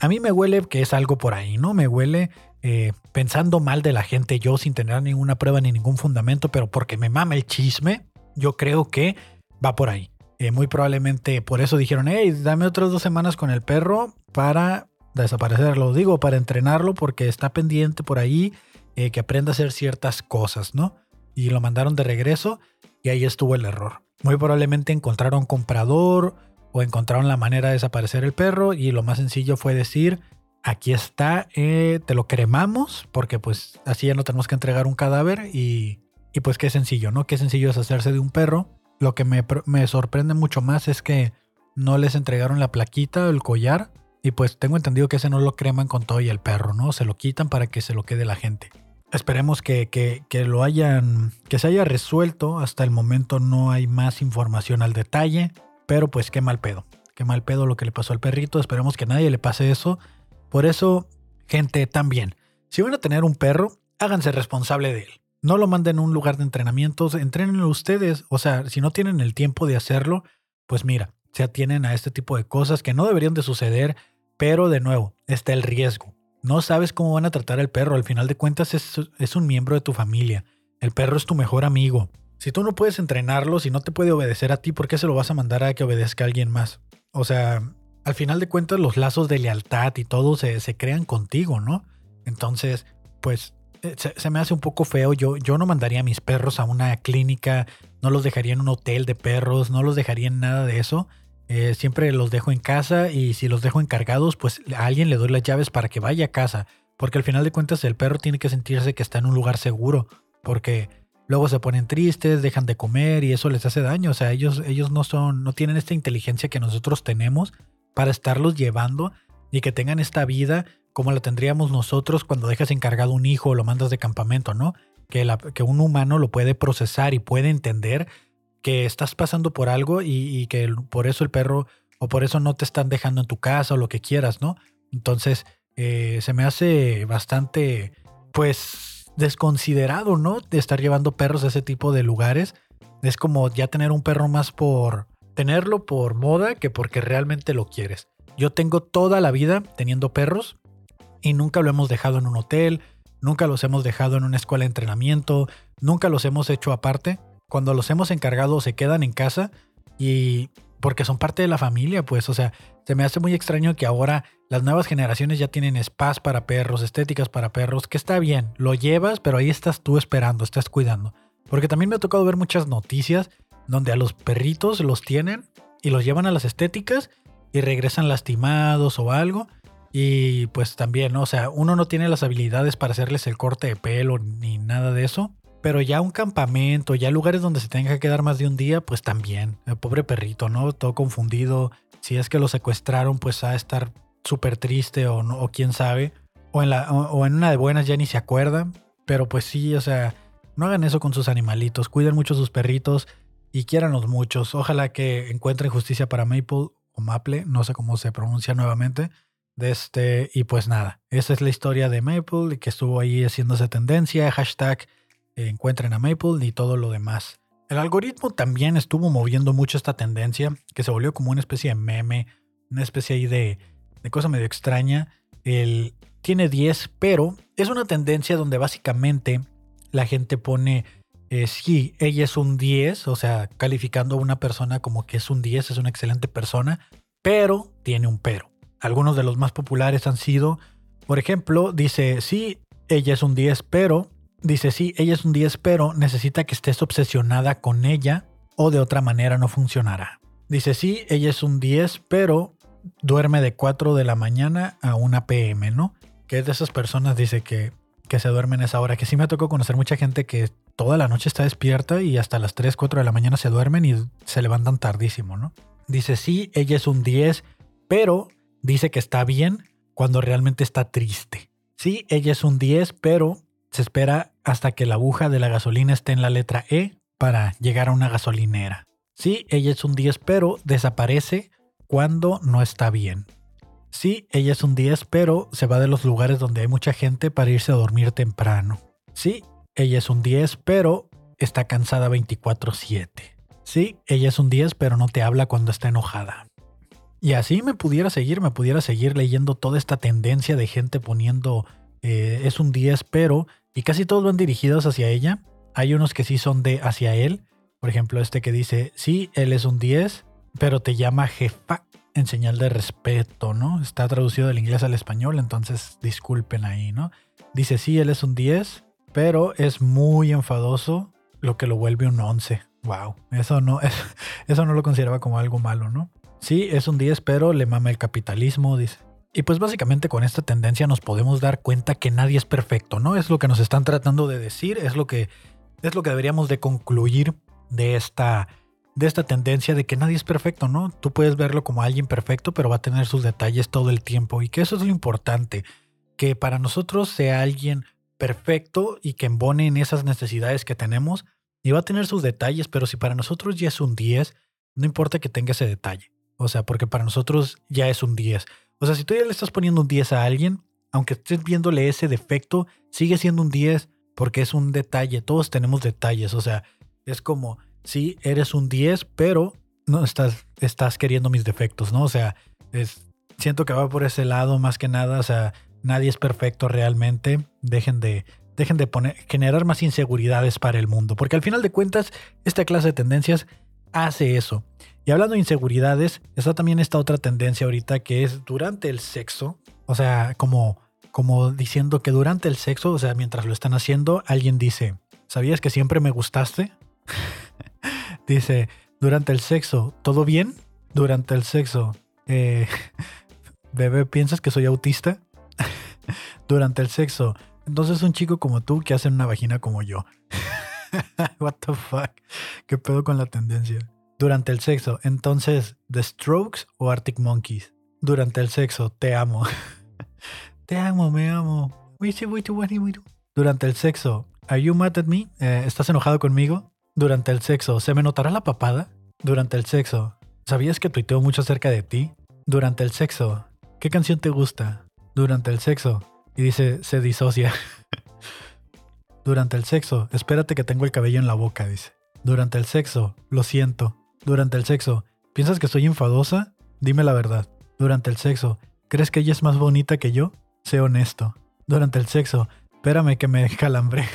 A mí me huele que es algo por ahí, ¿no? Me huele eh, pensando mal de la gente yo sin tener ninguna prueba ni ningún fundamento, pero porque me mama el chisme, yo creo que va por ahí. Eh, muy probablemente por eso dijeron, hey, dame otras dos semanas con el perro para desaparecerlo. Digo, para entrenarlo porque está pendiente por ahí eh, que aprenda a hacer ciertas cosas, ¿no? Y lo mandaron de regreso y ahí estuvo el error. Muy probablemente encontraron comprador o encontraron la manera de desaparecer el perro y lo más sencillo fue decir, aquí está, eh, te lo cremamos porque pues así ya no tenemos que entregar un cadáver y, y pues qué sencillo, ¿no? Qué sencillo es hacerse de un perro lo que me, sorprende mucho más es que no les entregaron la plaquita el collar. Y pues tengo entendido que ese no lo creman con todo y el perro, ¿no? Se lo quitan para que se lo quede la gente. Esperemos que, que, lo hayan, que se haya resuelto. Hasta el momento no hay más información al detalle. Pero pues qué mal pedo. Qué mal pedo lo que le pasó al perrito. Esperemos que nadie le pase eso. Por eso, gente, también. Si van a tener un perro, háganse responsable de él. No lo manden a un lugar de entrenamientos, entrenenlo ustedes. O sea, si no tienen el tiempo de hacerlo, pues mira, se atienen a este tipo de cosas que no deberían de suceder, pero de nuevo, está el riesgo. No sabes cómo van a tratar al perro, al final de cuentas es, es un miembro de tu familia. El perro es tu mejor amigo. Si tú no puedes entrenarlo, si no te puede obedecer a ti, ¿por qué se lo vas a mandar a que obedezca a alguien más? O sea, al final de cuentas los lazos de lealtad y todo se, se crean contigo, ¿no? Entonces, pues eh, se, me hace un poco feo. Yo, yo no mandaría a mis perros a una clínica, no los dejaría en un hotel de perros, no los dejaría en nada de eso. Eh, siempre los dejo en casa y si los dejo encargados, pues a alguien le doy las llaves para que vaya a casa. Porque al final de cuentas el perro tiene que sentirse que está en un lugar seguro. Porque luego se ponen tristes, dejan de comer y eso les hace daño. O sea, ellos, ellos no son, no tienen esta inteligencia que nosotros tenemos para estarlos llevando y que tengan esta vida como la tendríamos nosotros cuando dejas encargado un hijo o lo mandas de campamento, ¿no? Que, que un humano lo puede procesar y puede entender que estás pasando por algo y, que por eso el perro o por eso no te están dejando en tu casa o lo que quieras, ¿no? Entonces, eh, se me hace bastante, pues, desconsiderado, ¿no? De estar llevando perros a ese tipo de lugares. Es como ya tener un perro más por tenerlo por moda que porque realmente lo quieres. Yo tengo toda la vida teniendo perros y nunca lo hemos dejado en un hotel, nunca los hemos dejado en una escuela de entrenamiento, nunca los hemos hecho aparte. Cuando los hemos encargado se quedan en casa y porque son parte de la familia, pues, o sea, se me hace muy extraño que ahora las nuevas generaciones ya tienen spas para perros, estéticas para perros, que está bien, lo llevas, pero ahí estás tú esperando, estás cuidando. Porque también me ha tocado ver muchas noticias donde a los perritos los tienen y los llevan a las estéticas y regresan lastimados o algo. Y pues también, o sea, uno no tiene las habilidades para hacerles el corte de pelo ni nada de eso. Pero ya un campamento, ya lugares donde se tenga que quedar más de un día, pues también. El pobre perrito, ¿no? Todo confundido. Si es que lo secuestraron, pues a estar súper triste o, no, o quién sabe. O en, la, o, en una de buenas ya ni se acuerdan. Pero pues sí, o sea, no hagan eso con sus animalitos. Cuiden mucho sus perritos y quiéranlos muchos. Ojalá que encuentren justicia para Maple o Maple, no sé cómo se pronuncia nuevamente este, y pues nada, esa es la historia de Maple, que estuvo ahí haciéndose tendencia, hashtag encuentren a Maple y todo lo demás. El algoritmo también estuvo moviendo mucho esta tendencia, que se volvió como una especie de meme, una especie ahí de, de cosa medio extraña. El, tiene 10, pero es una tendencia donde básicamente la gente pone, eh, sí, ella es un 10, o sea, calificando a una persona como que es un 10, es una excelente persona, pero tiene un pero. Algunos de los más populares han sido, por ejemplo, dice, sí, ella es un 10, pero, dice, sí, ella es un 10, pero necesita que estés obsesionada con ella o de otra manera no funcionará. Dice, sí, ella es un 10, pero duerme de 4 de la mañana a 1 pm, ¿no? Que es de esas personas, dice que, que se duermen a esa hora. Que sí me tocó conocer mucha gente que toda la noche está despierta y hasta las 3, 4 de la mañana se duermen y se levantan tardísimo, ¿no? Dice, sí, ella es un 10, pero dice que está bien cuando realmente está triste. Sí, ella es un 10, pero se espera hasta que la aguja de la gasolina esté en la letra E para llegar a una gasolinera. Sí, ella es un 10, pero desaparece cuando no está bien. Sí, ella es un 10, pero se va de los lugares donde hay mucha gente para irse a dormir temprano. Sí, ella es un 10, pero está cansada 24/7. Sí, ella es un 10, pero no te habla cuando está enojada. Y así me pudiera seguir, me pudiera seguir leyendo toda esta tendencia de gente poniendo eh, es un 10, pero, y casi todos van dirigidos hacia ella. Hay unos que sí son de hacia él. Por ejemplo, este que dice, sí, él es un 10, pero te llama jefa en señal de respeto, ¿no? Está traducido del inglés al español, entonces disculpen ahí, ¿no? Dice, sí, él es un 10, pero es muy enfadoso, lo que lo vuelve un 11. Wow, eso no, eso no lo consideraba como algo malo, ¿no? Sí, es un 10, pero le mama el capitalismo, dice. Y pues básicamente con esta tendencia nos podemos dar cuenta que nadie es perfecto, ¿no? Es lo que nos están tratando de decir, es lo que, es lo que deberíamos de concluir de esta, de esta tendencia de que nadie es perfecto, ¿no? Tú puedes verlo como alguien perfecto, pero va a tener sus detalles todo el tiempo y que eso es lo importante, que para nosotros sea alguien perfecto y que embone en esas necesidades que tenemos y va a tener sus detalles, pero si para nosotros ya es un 10, no importa que tenga ese detalle. O sea, porque para nosotros ya es un 10. O sea, si tú ya le estás poniendo un 10 a alguien, aunque estés viéndole ese defecto, sigue siendo un 10 porque es un detalle. Todos tenemos detalles. O sea, es como, sí, eres un 10, pero no estás, estás queriendo mis defectos, ¿no? O sea, es, siento que va por ese lado más que nada. O sea, nadie es perfecto realmente. Dejen de, dejen de poner, generar más inseguridades para el mundo. Porque al final de cuentas, esta clase de tendencias hace eso. Y hablando de inseguridades, está también esta otra tendencia ahorita que es durante el sexo, o sea, como, como diciendo que durante el sexo, o sea, mientras lo están haciendo, alguien dice, ¿sabías que siempre me gustaste? dice, durante el sexo, ¿todo bien? Durante el sexo, eh, bebé, ¿piensas que soy autista? durante el sexo, entonces un chico como tú que hace una vagina como yo. What the fuck? ¿Qué pedo con la tendencia? Durante el sexo, entonces, ¿The Strokes o Arctic Monkeys? Durante el sexo, te amo. te amo, me amo. Durante el sexo, ¿Are you mad at me? Eh, ¿Estás enojado conmigo? Durante el sexo, ¿se me notará la papada? Durante el sexo, ¿sabías que tuiteo mucho acerca de ti? Durante el sexo, ¿qué canción te gusta? Durante el sexo, y dice, se disocia. Durante el sexo, espérate que tengo el cabello en la boca, dice. Durante el sexo, lo siento. Durante el sexo, ¿piensas que soy enfadosa? Dime la verdad. Durante el sexo, ¿crees que ella es más bonita que yo? Sé honesto. Durante el sexo, espérame que me calambre.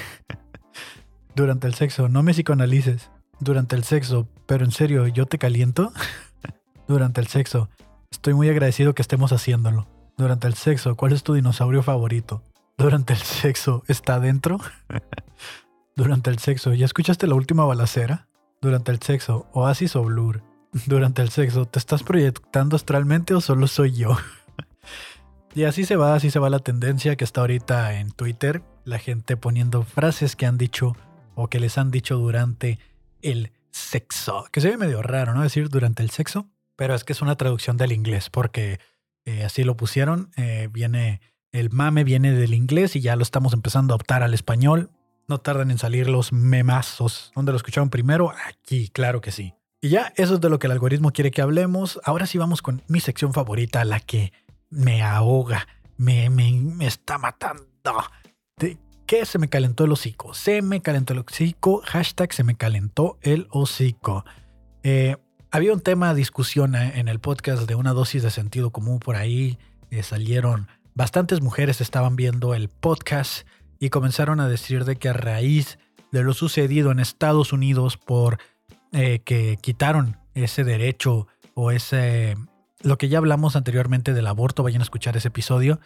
Durante el sexo, no me psicoanalices. Durante el sexo, pero en serio, ¿yo te caliento? Durante el sexo, estoy muy agradecido que estemos haciéndolo. Durante el sexo, ¿cuál es tu dinosaurio favorito? Durante el sexo, ¿está adentro? Durante el sexo, ¿ya escuchaste la última balacera? Durante el sexo, Oasis o Blur. Durante el sexo, ¿te estás proyectando astralmente o solo soy yo? y así se va, así se va la tendencia que está ahorita en Twitter. La gente poniendo frases que han dicho o que les han dicho durante el sexo. Que se ve medio raro, ¿no? Decir durante el sexo. Pero es que es una traducción del inglés porque eh, así lo pusieron. Eh, viene el mame viene del inglés y ya lo estamos empezando a optar al español. No tardan en salir los memazos. ¿Dónde lo escucharon primero? Aquí, claro que sí. Y ya, eso es de lo que el algoritmo quiere que hablemos. Ahora sí vamos con mi sección favorita, la que me ahoga, me, me, está matando. ¿De qué se me calentó el hocico? Se me calentó el hocico. Hashtag se me calentó el hocico. Eh, había un tema de discusión eh, en el podcast de una dosis de sentido común por ahí. Eh, salieron bastantes mujeres estaban viendo el podcast y comenzaron a decir de que a raíz de lo sucedido en Estados Unidos por eh, que quitaron ese derecho o ese lo que ya hablamos anteriormente del aborto, vayan a escuchar ese episodio.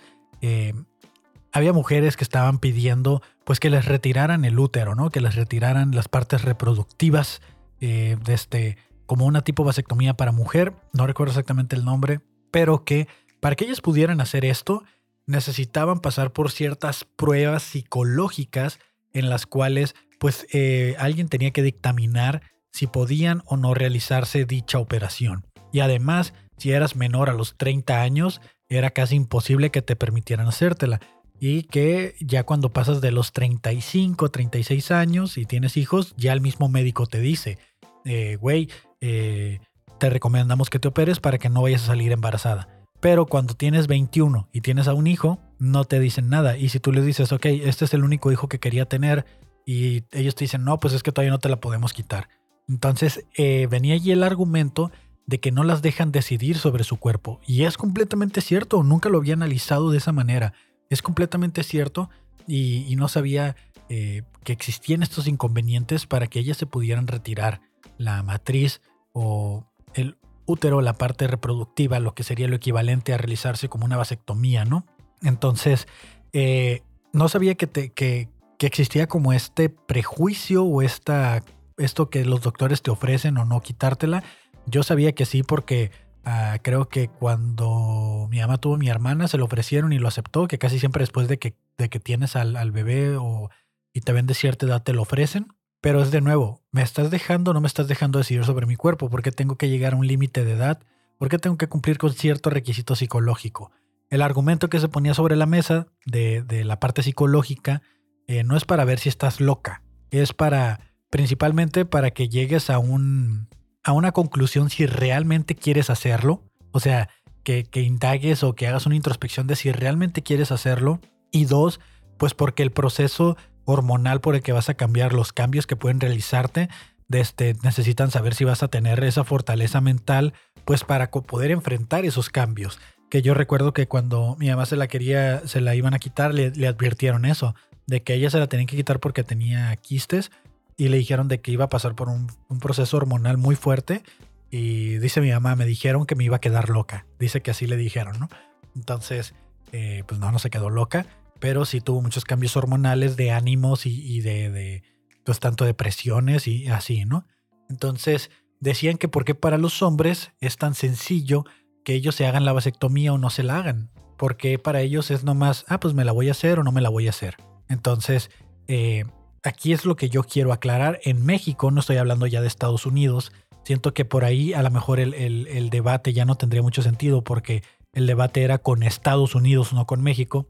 Había mujeres que estaban pidiendo pues que les retiraran el útero, ¿no? Que les retiraran las partes reproductivas eh, de este, como una tipo vasectomía para mujer, no recuerdo exactamente el nombre, pero que para que ellas pudieran hacer esto, necesitaban pasar por ciertas pruebas psicológicas en las cuales pues eh, alguien tenía que dictaminar si podían o no realizarse dicha operación. Y además, si eras menor a los 30 años, era casi imposible que te permitieran hacértela. Y que ya cuando pasas de los 35, 36 años y tienes hijos, ya el mismo médico te dice, eh, güey, te recomendamos que te operes para que no vayas a salir embarazada. Pero cuando tienes 21 y tienes a un hijo, no te dicen nada. Y si tú les dices, ok, este es el único hijo que quería tener, y ellos te dicen, no, pues es que todavía no te la podemos quitar. Entonces eh, venía allí el argumento de que no las dejan decidir sobre su cuerpo. Y es completamente cierto, nunca lo había analizado de esa manera. Es completamente cierto y, no sabía eh, que existían estos inconvenientes para que ellas se pudieran retirar la matriz o el útero, la parte reproductiva, lo que sería lo equivalente a realizarse como una vasectomía, ¿no? Entonces, eh, no sabía que, que, existía como este prejuicio o esta, esto que los doctores te ofrecen o no quitártela. Yo sabía que sí porque ah, creo que cuando mi mamá tuvo a mi hermana se lo ofrecieron y lo aceptó, que casi siempre después de que, de que tienes al, al bebé o, y te ven de cierta edad te lo ofrecen. Pero es de nuevo, ¿me estás dejando no me estás dejando decidir sobre mi cuerpo? ¿Por qué tengo que llegar a un límite de edad? ¿Por qué tengo que cumplir con cierto requisito psicológico? El argumento que se ponía sobre la mesa de, la parte psicológica eh, no es para ver si estás loca, es para principalmente para que llegues a, un, a una conclusión si realmente quieres hacerlo, o sea, que, que indagues o que hagas una introspección de si realmente quieres hacerlo, y dos, pues porque el proceso hormonal por el que vas a cambiar, los cambios que pueden realizarte, este, necesitan saber si vas a tener esa fortaleza mental, pues para poder enfrentar esos cambios. Que yo recuerdo que cuando mi mamá se la quería, se la iban a quitar, le, advirtieron eso, de que ella se la tenían que quitar porque tenía quistes y le dijeron de que iba a pasar por un, proceso hormonal muy fuerte. Y dice mi mamá, me dijeron que me iba a quedar loca. Dice que así le dijeron, ¿no? Entonces, eh, pues no, no se quedó loca pero sí tuvo muchos cambios hormonales de ánimos y, de, pues tanto depresiones y así, ¿no? Entonces decían que porque para los hombres es tan sencillo que ellos se hagan la vasectomía o no se la hagan, porque para ellos es nomás, ah, pues me la voy a hacer o no me la voy a hacer. Entonces, eh, aquí es lo que yo quiero aclarar. En México, no estoy hablando ya de Estados Unidos, siento que por ahí a lo mejor el debate ya no tendría mucho sentido porque el debate era con Estados Unidos, no con México.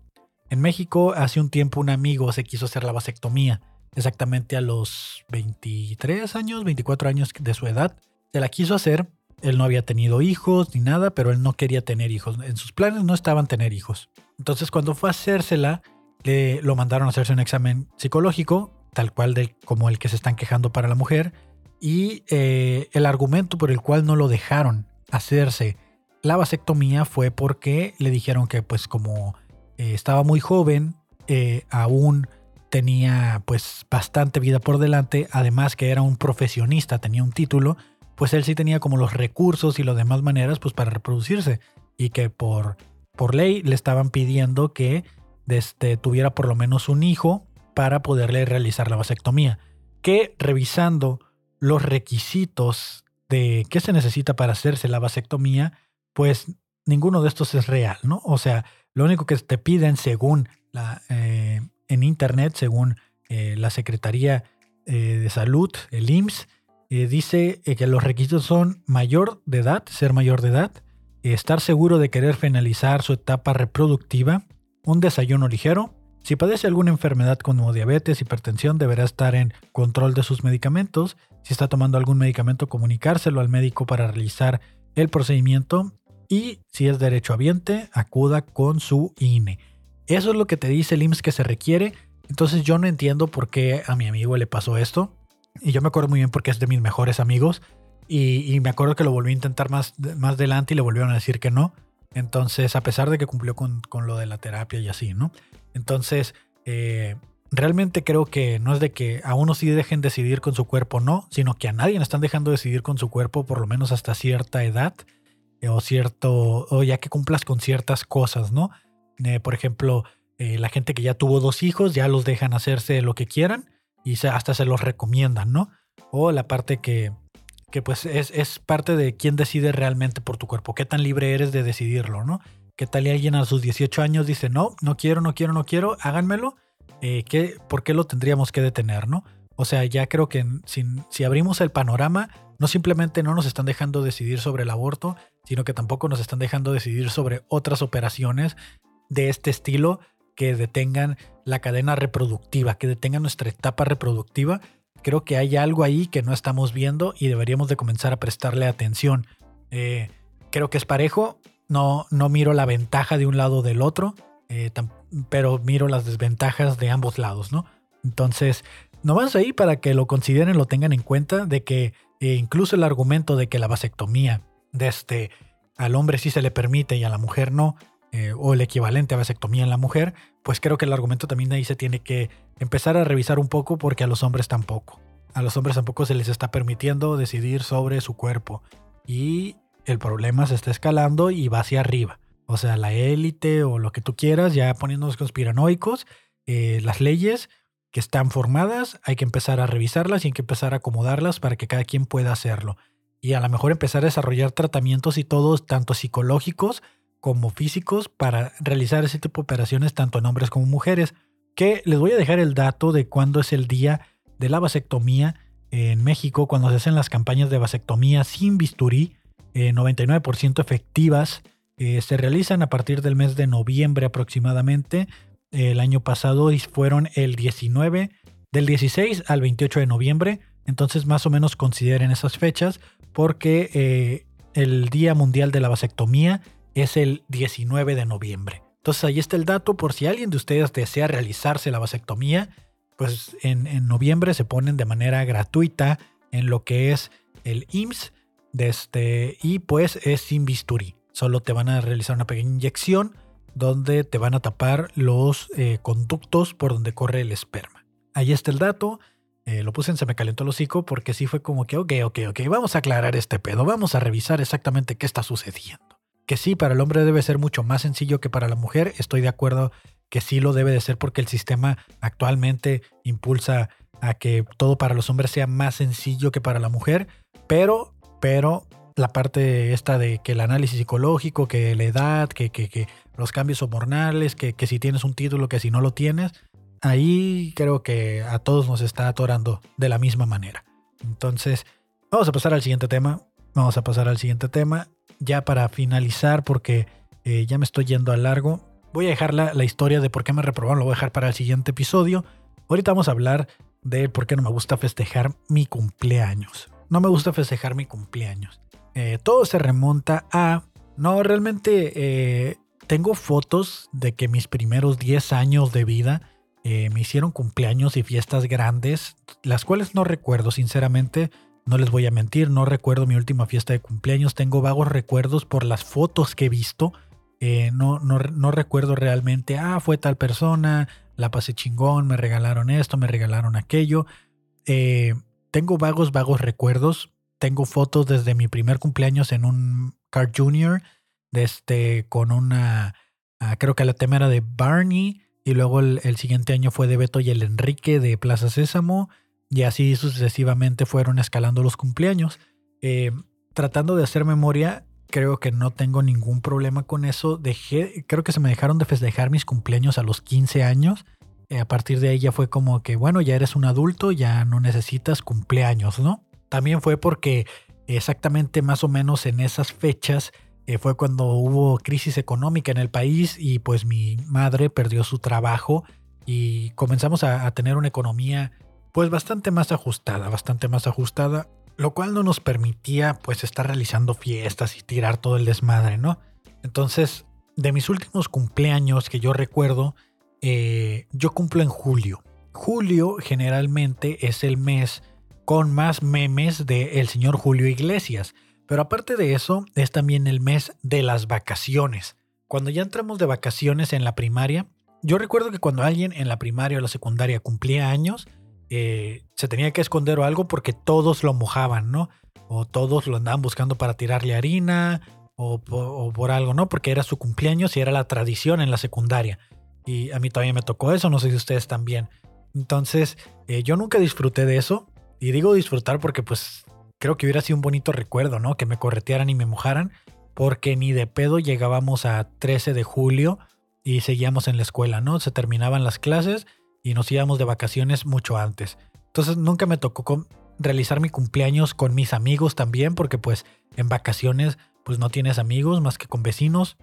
En México, hace un tiempo un amigo se quiso hacer la vasectomía, exactamente a los 23 años, 24 años de su edad. Se la quiso hacer, él no había tenido hijos ni nada, pero él no quería tener hijos. En sus planes no estaban tener hijos. Entonces cuando fue a hacérsela, le, lo mandaron a hacerse un examen psicológico, tal cual como el que se están quejando para la mujer, y eh, el argumento por el cual no lo dejaron hacerse la vasectomía fue porque le dijeron que pues como eh, estaba muy joven, eh, aún tenía pues bastante vida por delante, además que era un profesionista, tenía un título, pues él sí tenía como los recursos y las demás maneras pues para reproducirse y que por, por ley le estaban pidiendo que este, tuviera por lo menos un hijo para poderle realizar la vasectomía, que revisando los requisitos de qué se necesita para hacerse la vasectomía, pues ninguno de estos es real, ¿no? O sea, lo único que te piden según la, eh, en Internet, según eh, la Secretaría eh, de Salud, el IMSS, dice que los requisitos son mayor de edad, ser mayor de edad, estar seguro de querer finalizar su etapa reproductiva, un desayuno ligero, si padece alguna enfermedad como diabetes, hipertensión, deberá estar en control de sus medicamentos. Si está tomando algún medicamento, comunicárselo al médico para realizar el procedimiento y si es derechohabiente, acuda con su INE. Eso es lo que te dice el IMSS que se requiere. Entonces yo no entiendo por qué a mi amigo le pasó esto. Y yo me acuerdo muy bien porque es de mis mejores amigos. Y, me acuerdo que lo volví a intentar más, más adelante y le volvieron a decir que no. Entonces, a pesar de que cumplió con, lo de la terapia y así, ¿no? Entonces, eh, realmente creo que no es de que a uno sí dejen decidir con su cuerpo, no, sino que a nadie le están dejando decidir con su cuerpo por lo menos hasta cierta edad o cierto, o ya que cumplas con ciertas cosas, ¿no? Eh, por ejemplo, eh, la gente que ya tuvo dos hijos ya los dejan hacerse lo que quieran y hasta se los recomiendan, ¿no? O la parte que, que pues es, es, parte de quién decide realmente por tu cuerpo, qué tan libre eres de decidirlo, ¿no? ¿Qué tal y alguien a sus 18 años dice, no, no quiero, no quiero, no quiero, háganmelo? Eh, ¿qué, ¿Por qué lo tendríamos que detener, no? O sea, ya creo que si abrimos el panorama, no simplemente no nos están dejando decidir sobre el aborto, sino que tampoco nos están dejando decidir sobre otras operaciones de este estilo que detengan la cadena reproductiva, que detengan nuestra etapa reproductiva. Creo que hay algo ahí que no estamos viendo y deberíamos de comenzar a prestarle atención. Eh, creo que es parejo, no, no miro la ventaja de un lado o del otro, eh, pero miro las desventajas de ambos lados, ¿no? Entonces, no nomás ahí para que lo consideren, lo tengan en cuenta, de que eh, incluso el argumento de que la vasectomía de este, al hombre sí se le permite y a la mujer no, eh, o el equivalente a vasectomía en la mujer, pues creo que el argumento también ahí se tiene que empezar a revisar un poco porque a los hombres tampoco. A los hombres tampoco se les está permitiendo decidir sobre su cuerpo. Y el problema se está escalando y va hacia arriba. O sea, la élite o lo que tú quieras, ya poniéndonos conspiranoicos, eh, las leyes que están formadas, hay que empezar a revisarlas y hay que empezar a acomodarlas para que cada quien pueda hacerlo. Y a lo mejor empezar a desarrollar tratamientos y todos, tanto psicológicos como físicos, para realizar ese tipo de operaciones tanto en hombres como mujeres. Que les voy a dejar el dato de cuándo es el día de la vasectomía en México, cuando se hacen las campañas de vasectomía sin bisturí, 99% eh, efectivas, eh, se realizan a partir del mes de noviembre aproximadamente el año pasado fueron el 19, del 16 al 28 de noviembre. Entonces más o menos consideren esas fechas porque eh, el Día Mundial de la Vasectomía es el 19 de noviembre. Entonces ahí está el dato por si alguien de ustedes desea realizarse la vasectomía, pues en, noviembre se ponen de manera gratuita en lo que es el IMSS de este, y pues es sin bisturí. Solo te van a realizar una pequeña inyección donde te van a tapar los eh, conductos por donde corre el esperma. Ahí está el dato. Eh, lo puse en se me calentó el hocico porque sí fue como que, ok, ok, ok, vamos a aclarar este pedo, vamos a revisar exactamente qué está sucediendo. Que sí, para el hombre debe ser mucho más sencillo que para la mujer, estoy de acuerdo que sí lo debe de ser porque el sistema actualmente impulsa a que todo para los hombres sea más sencillo que para la mujer, pero, pero la parte esta de que el análisis psicológico, que la edad, que, que, los cambios hormonales, que, que, si tienes un título, que si no lo tienes, ahí creo que a todos nos está atorando de la misma manera. Entonces, vamos a pasar al siguiente tema. Vamos a pasar al siguiente tema. Ya para finalizar, porque eh, ya me estoy yendo a largo, voy a dejar la, la historia de por qué me reprobaron, lo voy a dejar para el siguiente episodio. Ahorita vamos a hablar de por qué no me gusta festejar mi cumpleaños. No me gusta festejar mi cumpleaños. Eh, todo se remonta a... No, realmente eh, tengo fotos de que mis primeros 10 años de vida eh, me hicieron cumpleaños y fiestas grandes, las cuales no recuerdo, sinceramente. No les voy a mentir, no recuerdo mi última fiesta de cumpleaños. Tengo vagos recuerdos por las fotos que he visto. no, no, no, recuerdo realmente, ah, fue tal persona, la pasé chingón, me regalaron esto, me regalaron aquello. tengo vagos, vagos recuerdos tengo fotos desde mi primer cumpleaños en un Car Junior, este, con una, ah, creo que la tema era de Barney, y luego el, siguiente año fue de Beto y el Enrique de Plaza Sésamo, y así sucesivamente fueron escalando los cumpleaños. Eh, tratando de hacer memoria, creo que no tengo ningún problema con eso. Dejé, creo que se me dejaron de festejar mis cumpleaños a los 15 años. Eh, a partir de ahí ya fue como que, bueno, ya eres un adulto, ya no necesitas cumpleaños, ¿no? También fue porque exactamente más o menos en esas fechas eh, fue cuando hubo crisis económica en el país y pues mi madre perdió su trabajo y comenzamos a, tener una economía pues bastante más ajustada, bastante más ajustada, lo cual no nos permitía pues estar realizando fiestas y tirar todo el desmadre, ¿no? Entonces, de mis últimos cumpleaños que yo recuerdo, eh, yo cumplo en julio. Julio generalmente es el mes con más memes de el señor Julio Iglesias. Pero aparte de eso, es también el mes de las vacaciones. Cuando ya entramos de vacaciones en la primaria, yo recuerdo que cuando alguien en la primaria o la secundaria cumplía años, eh, se tenía que esconder o algo porque todos lo mojaban, ¿no? O todos lo andaban buscando para tirarle harina o, por algo, ¿no? Porque era su cumpleaños y era la tradición en la secundaria. Y a mí todavía me tocó eso, no sé si ustedes también. Entonces, eh, yo nunca disfruté de eso. Y digo disfrutar porque pues creo que hubiera sido un bonito recuerdo, ¿no? Que me corretearan y me mojaran, porque ni de pedo llegábamos a 13 de julio y seguíamos en la escuela, ¿no? Se terminaban las clases y nos íbamos de vacaciones mucho antes. Entonces nunca me tocó realizar mi cumpleaños con mis amigos también, porque pues en vacaciones pues no tienes amigos más que con vecinos.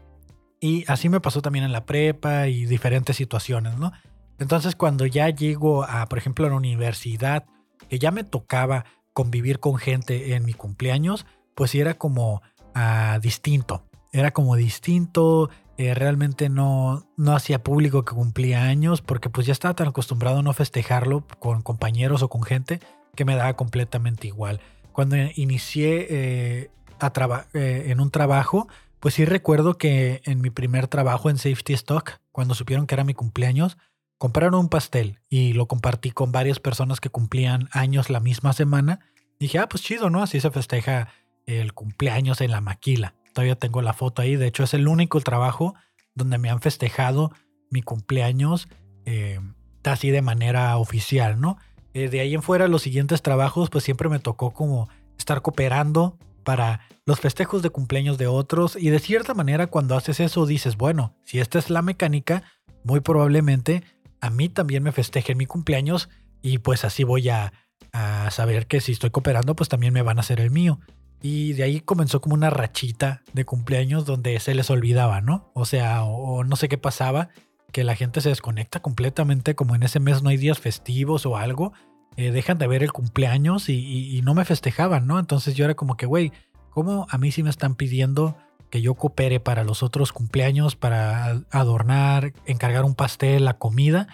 Y así me pasó también en la prepa y diferentes situaciones, ¿no? Entonces cuando ya llego a, por ejemplo, a la universidad que ya me tocaba convivir con gente en mi cumpleaños, pues era como ah, distinto. Era como distinto, eh, realmente no, no hacía público que cumplía años porque pues ya estaba tan acostumbrado a no festejarlo con compañeros o con gente que me daba completamente igual. Cuando inicié eh, a eh, en un trabajo, pues sí recuerdo que en mi primer trabajo en Safety Stock, cuando supieron que era mi cumpleaños, compraron un pastel y lo compartí con varias personas que cumplían años la misma semana. Dije, ah, pues chido, ¿no? Así se festeja el cumpleaños en la maquila. Todavía tengo la foto ahí. De hecho, es el único trabajo donde me han festejado mi cumpleaños eh, así de manera oficial, ¿no? Eh, de ahí en fuera, los siguientes trabajos, pues siempre me tocó como estar cooperando para los festejos de cumpleaños de otros. Y de cierta manera, cuando haces eso, dices, bueno, si esta es la mecánica, muy probablemente a mí también me festejen mi cumpleaños y pues así voy a, a saber que si estoy cooperando, pues también me van a hacer el mío. Y de ahí comenzó como una rachita de cumpleaños donde se les olvidaba, ¿no? O sea, o, no sé qué pasaba, que la gente se desconecta completamente, como en ese mes no hay días festivos o algo, eh, dejan de ver el cumpleaños y, y- y no me festejaban, ¿no? Entonces yo era como que, güey, ¿cómo a mí sí me están pidiendo que yo coopere para los otros cumpleaños, para adornar, encargar un pastel, la comida?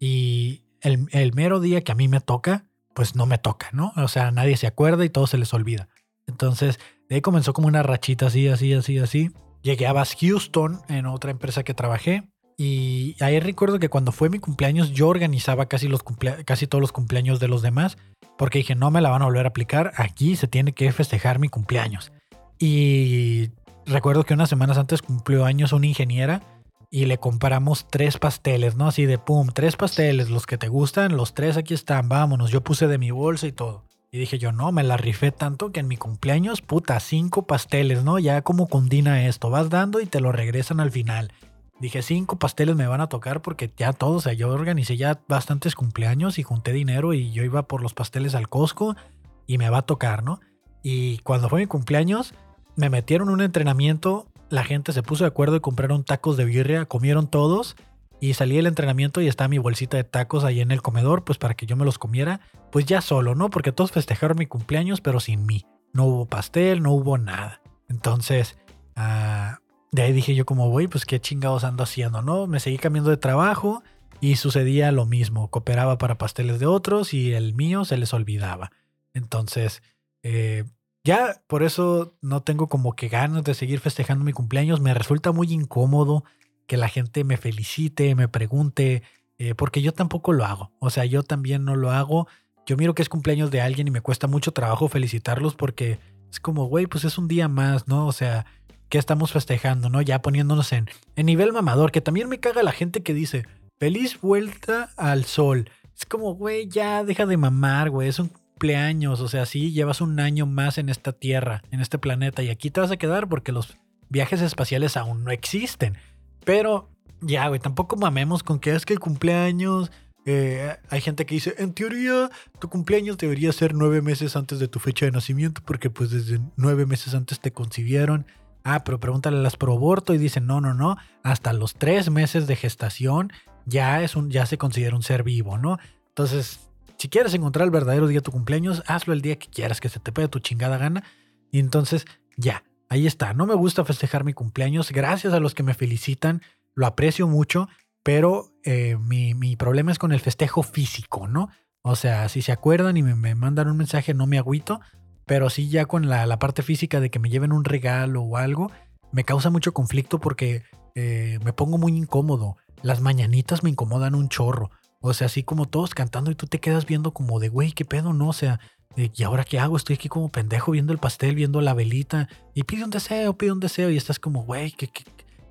Y el, el mero día que a mí me toca, pues no me toca, ¿no? O sea, nadie se acuerda y todo se les olvida. Entonces, de ahí comenzó como una rachita así, así, así, así. Llegué a Bass Houston en otra empresa que trabajé. Y ahí recuerdo que cuando fue mi cumpleaños, yo organizaba casi, los cumplea- casi todos los cumpleaños de los demás. Porque dije, no me la van a volver a aplicar. Aquí se tiene que festejar mi cumpleaños. Y recuerdo que unas semanas antes cumplió años una ingeniera y le compramos tres pasteles, ¿no? Así de pum, tres pasteles, los que te gustan, los tres aquí están, vámonos. Yo puse de mi bolsa y todo. Y dije yo, no, me la rifé tanto que en mi cumpleaños, puta, cinco pasteles, ¿no? Ya como condina esto, vas dando y te lo regresan al final. Dije, cinco pasteles me van a tocar porque ya todos, o sea, yo organicé ya bastantes cumpleaños y junté dinero y yo iba por los pasteles al Costco y me va a tocar, ¿no? Y cuando fue mi cumpleaños, me metieron un entrenamiento, la gente se puso de acuerdo y compraron tacos de birria, comieron todos y salí del entrenamiento y estaba mi bolsita de tacos ahí en el comedor, pues para que yo me los comiera, pues ya solo, ¿no? Porque todos festejaron mi cumpleaños, pero sin mí. No hubo pastel, no hubo nada. Entonces, ah, de ahí dije yo como, güey, pues qué chingados ando haciendo, ¿no? Me seguí cambiando de trabajo y sucedía lo mismo. Cooperaba para pasteles de otros y el mío se les olvidaba. Entonces, eh, ya por eso no tengo como que ganas de seguir festejando mi cumpleaños. Me resulta muy incómodo que la gente me felicite, me pregunte, eh, porque yo tampoco lo hago. O sea, yo también no lo hago. Yo miro que es cumpleaños de alguien y me cuesta mucho trabajo felicitarlos porque es como, güey, pues es un día más, ¿no? O sea, ¿qué estamos festejando, no? Ya poniéndonos en, en nivel mamador, que también me caga la gente que dice, feliz vuelta al sol. Es como, güey, ya deja de mamar, güey, es un cumpleaños, o sea, sí, llevas un año más en esta tierra, en este planeta, y aquí te vas a quedar porque los viajes espaciales aún no existen. Pero ya, güey, tampoco mamemos con que es que el cumpleaños. eh, hay gente que dice, en teoría, tu cumpleaños debería ser nueve meses antes de tu fecha de nacimiento, porque pues desde nueve meses antes te concibieron. Ah, pero pregúntale a las pro aborto y dicen, no, no, no, hasta los tres meses de gestación ya, es un, ya se considera un ser vivo, ¿no? Entonces, si quieres encontrar el verdadero día de tu cumpleaños, hazlo el día que quieras, que se te pegue tu chingada gana. Y entonces, ya, ahí está. No me gusta festejar mi cumpleaños. Gracias a los que me felicitan, lo aprecio mucho, pero eh, mi, mi problema es con el festejo físico, ¿no? O sea, si se acuerdan y me, mandan un mensaje, no me agüito, pero sí ya con la, la parte física de que me lleven un regalo o algo, me causa mucho conflicto porque eh, me pongo muy incómodo. Las mañanitas me incomodan un chorro. O sea, así como todos cantando y tú te quedas viendo como de, güey, ¿qué pedo? No, o sea, ¿y ahora qué hago? Estoy aquí como pendejo viendo el pastel, viendo la velita y pide un deseo, pide un deseo y estás como, güey, que, que,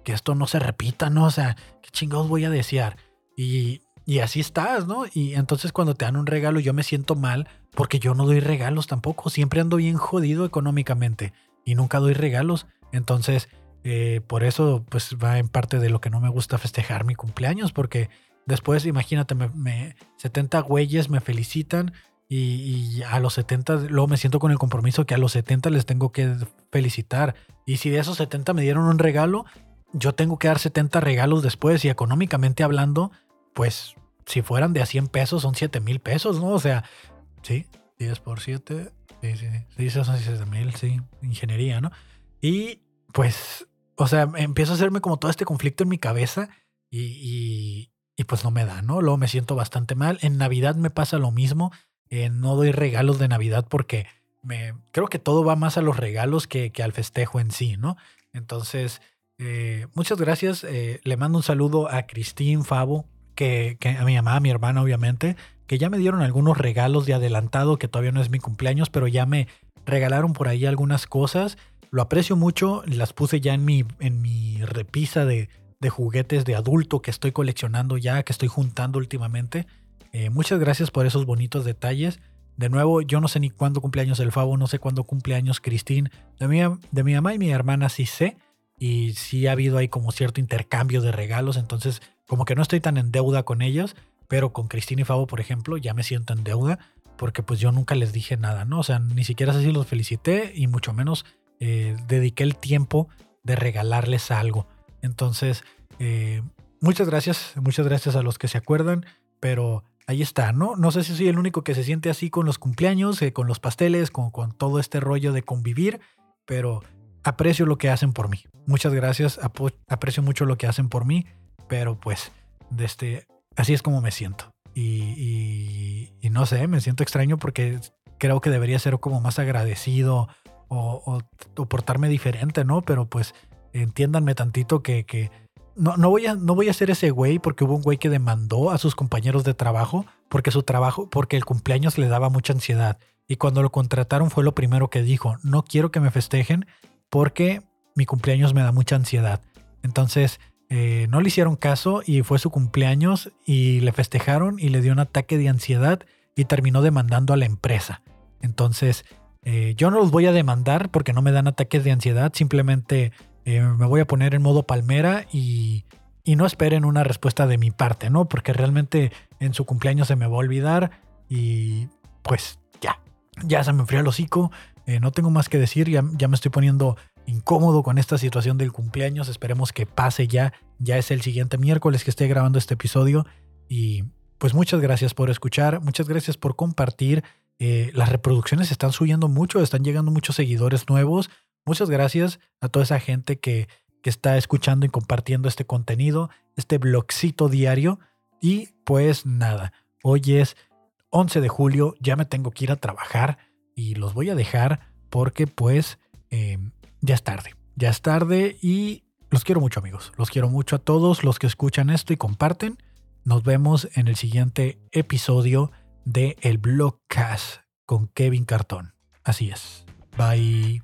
que esto no se repita, ¿no? O sea, ¿qué chingados voy a desear? Y, y así estás, ¿no? Y entonces cuando te dan un regalo yo me siento mal porque yo no doy regalos tampoco. Siempre ando bien jodido económicamente y nunca doy regalos. Entonces, eh, por eso pues va en parte de lo que no me gusta festejar mi cumpleaños porque después, imagínate, me, me- 70 güeyes me felicitan y, a los 70 luego me siento con el compromiso que a los 70 les tengo que felicitar. Y si de esos 70 me dieron un regalo, yo tengo que dar 70 regalos después y económicamente hablando, pues si fueran de a 100 pesos son 7 mil pesos, ¿no? O sea, sí, 10 por 7, sí, sí, sí, son 7 mil, sí, ingeniería, ¿no? Y pues, o sea, empiezo a hacerme como todo este conflicto en mi cabeza y, y, y, pues no me da, ¿no? Luego me siento bastante mal. En Navidad me pasa lo mismo. eh, no doy regalos de Navidad porque me, creo que todo va más a los regalos que, que al festejo en sí, ¿no? Entonces, eh, muchas gracias. Eh, le mando un saludo a Cristín Favo, que, que, a mi mamá, a mi hermana, obviamente, que ya me dieron algunos regalos de adelantado, que todavía no es mi cumpleaños, pero ya me regalaron por ahí algunas cosas. Lo aprecio mucho, las puse ya en mi, en mi repisa de, de juguetes de adulto que estoy coleccionando ya, que estoy juntando últimamente. Eh, muchas gracias por esos bonitos detalles. De nuevo, yo no sé ni cuándo cumpleaños el Favo, no sé cuándo cumpleaños Cristín. De mi, de mi mamá y mi hermana sí sé. Y sí ha habido ahí como cierto intercambio de regalos. Entonces, como que no estoy tan en deuda con ellos. Pero con Cristín y Favo, por ejemplo, ya me siento en deuda. Porque pues yo nunca les dije nada, ¿no? O sea, ni siquiera así los felicité. Y mucho menos eh, dediqué el tiempo de regalarles algo. Entonces, eh, muchas gracias. Muchas gracias a los que se acuerdan. Pero ahí está, ¿no? No sé si soy el único que se siente así con los cumpleaños, eh, con los pasteles, con, todo este rollo de convivir, pero aprecio lo que hacen por mí. Muchas gracias, aprecio mucho lo que hacen por mí, pero pues este, así es como me siento. Y, y, no sé, me siento extraño porque creo que debería ser como más agradecido o, o, o portarme diferente, ¿no? Pero pues entiéndanme tantito que, que no, no, voy a, no voy a ser ese güey porque hubo un güey que demandó a sus compañeros de trabajo porque su trabajo, porque el cumpleaños le daba mucha ansiedad. Y cuando lo contrataron fue lo primero que dijo, no quiero que me festejen porque mi cumpleaños me da mucha ansiedad. Entonces eh, no le hicieron caso y fue su cumpleaños y le festejaron y le dio un ataque de ansiedad y terminó demandando a la empresa. Entonces eh, yo no los voy a demandar porque no me dan ataques de ansiedad, simplemente eh, me voy a poner en modo palmera y, y, no esperen una respuesta de mi parte, ¿no? Porque realmente en su cumpleaños se me va a olvidar y pues ya, ya se me enfrió el hocico, eh, no tengo más que decir, ya, ya me estoy poniendo incómodo con esta situación del cumpleaños, esperemos que pase ya, ya es el siguiente miércoles que esté grabando este episodio y pues muchas gracias por escuchar, muchas gracias por compartir. Eh, las reproducciones están subiendo mucho, están llegando muchos seguidores nuevos. Muchas gracias a toda esa gente que, que está escuchando y compartiendo este contenido, este blogcito diario. Y pues nada, hoy es 11 de julio, ya me tengo que ir a trabajar y los voy a dejar porque pues eh, ya es tarde, ya es tarde y los quiero mucho amigos, los quiero mucho a todos los que escuchan esto y comparten. Nos vemos en el siguiente episodio de El Blogcast con Kevin Cartón. Así es. Bye.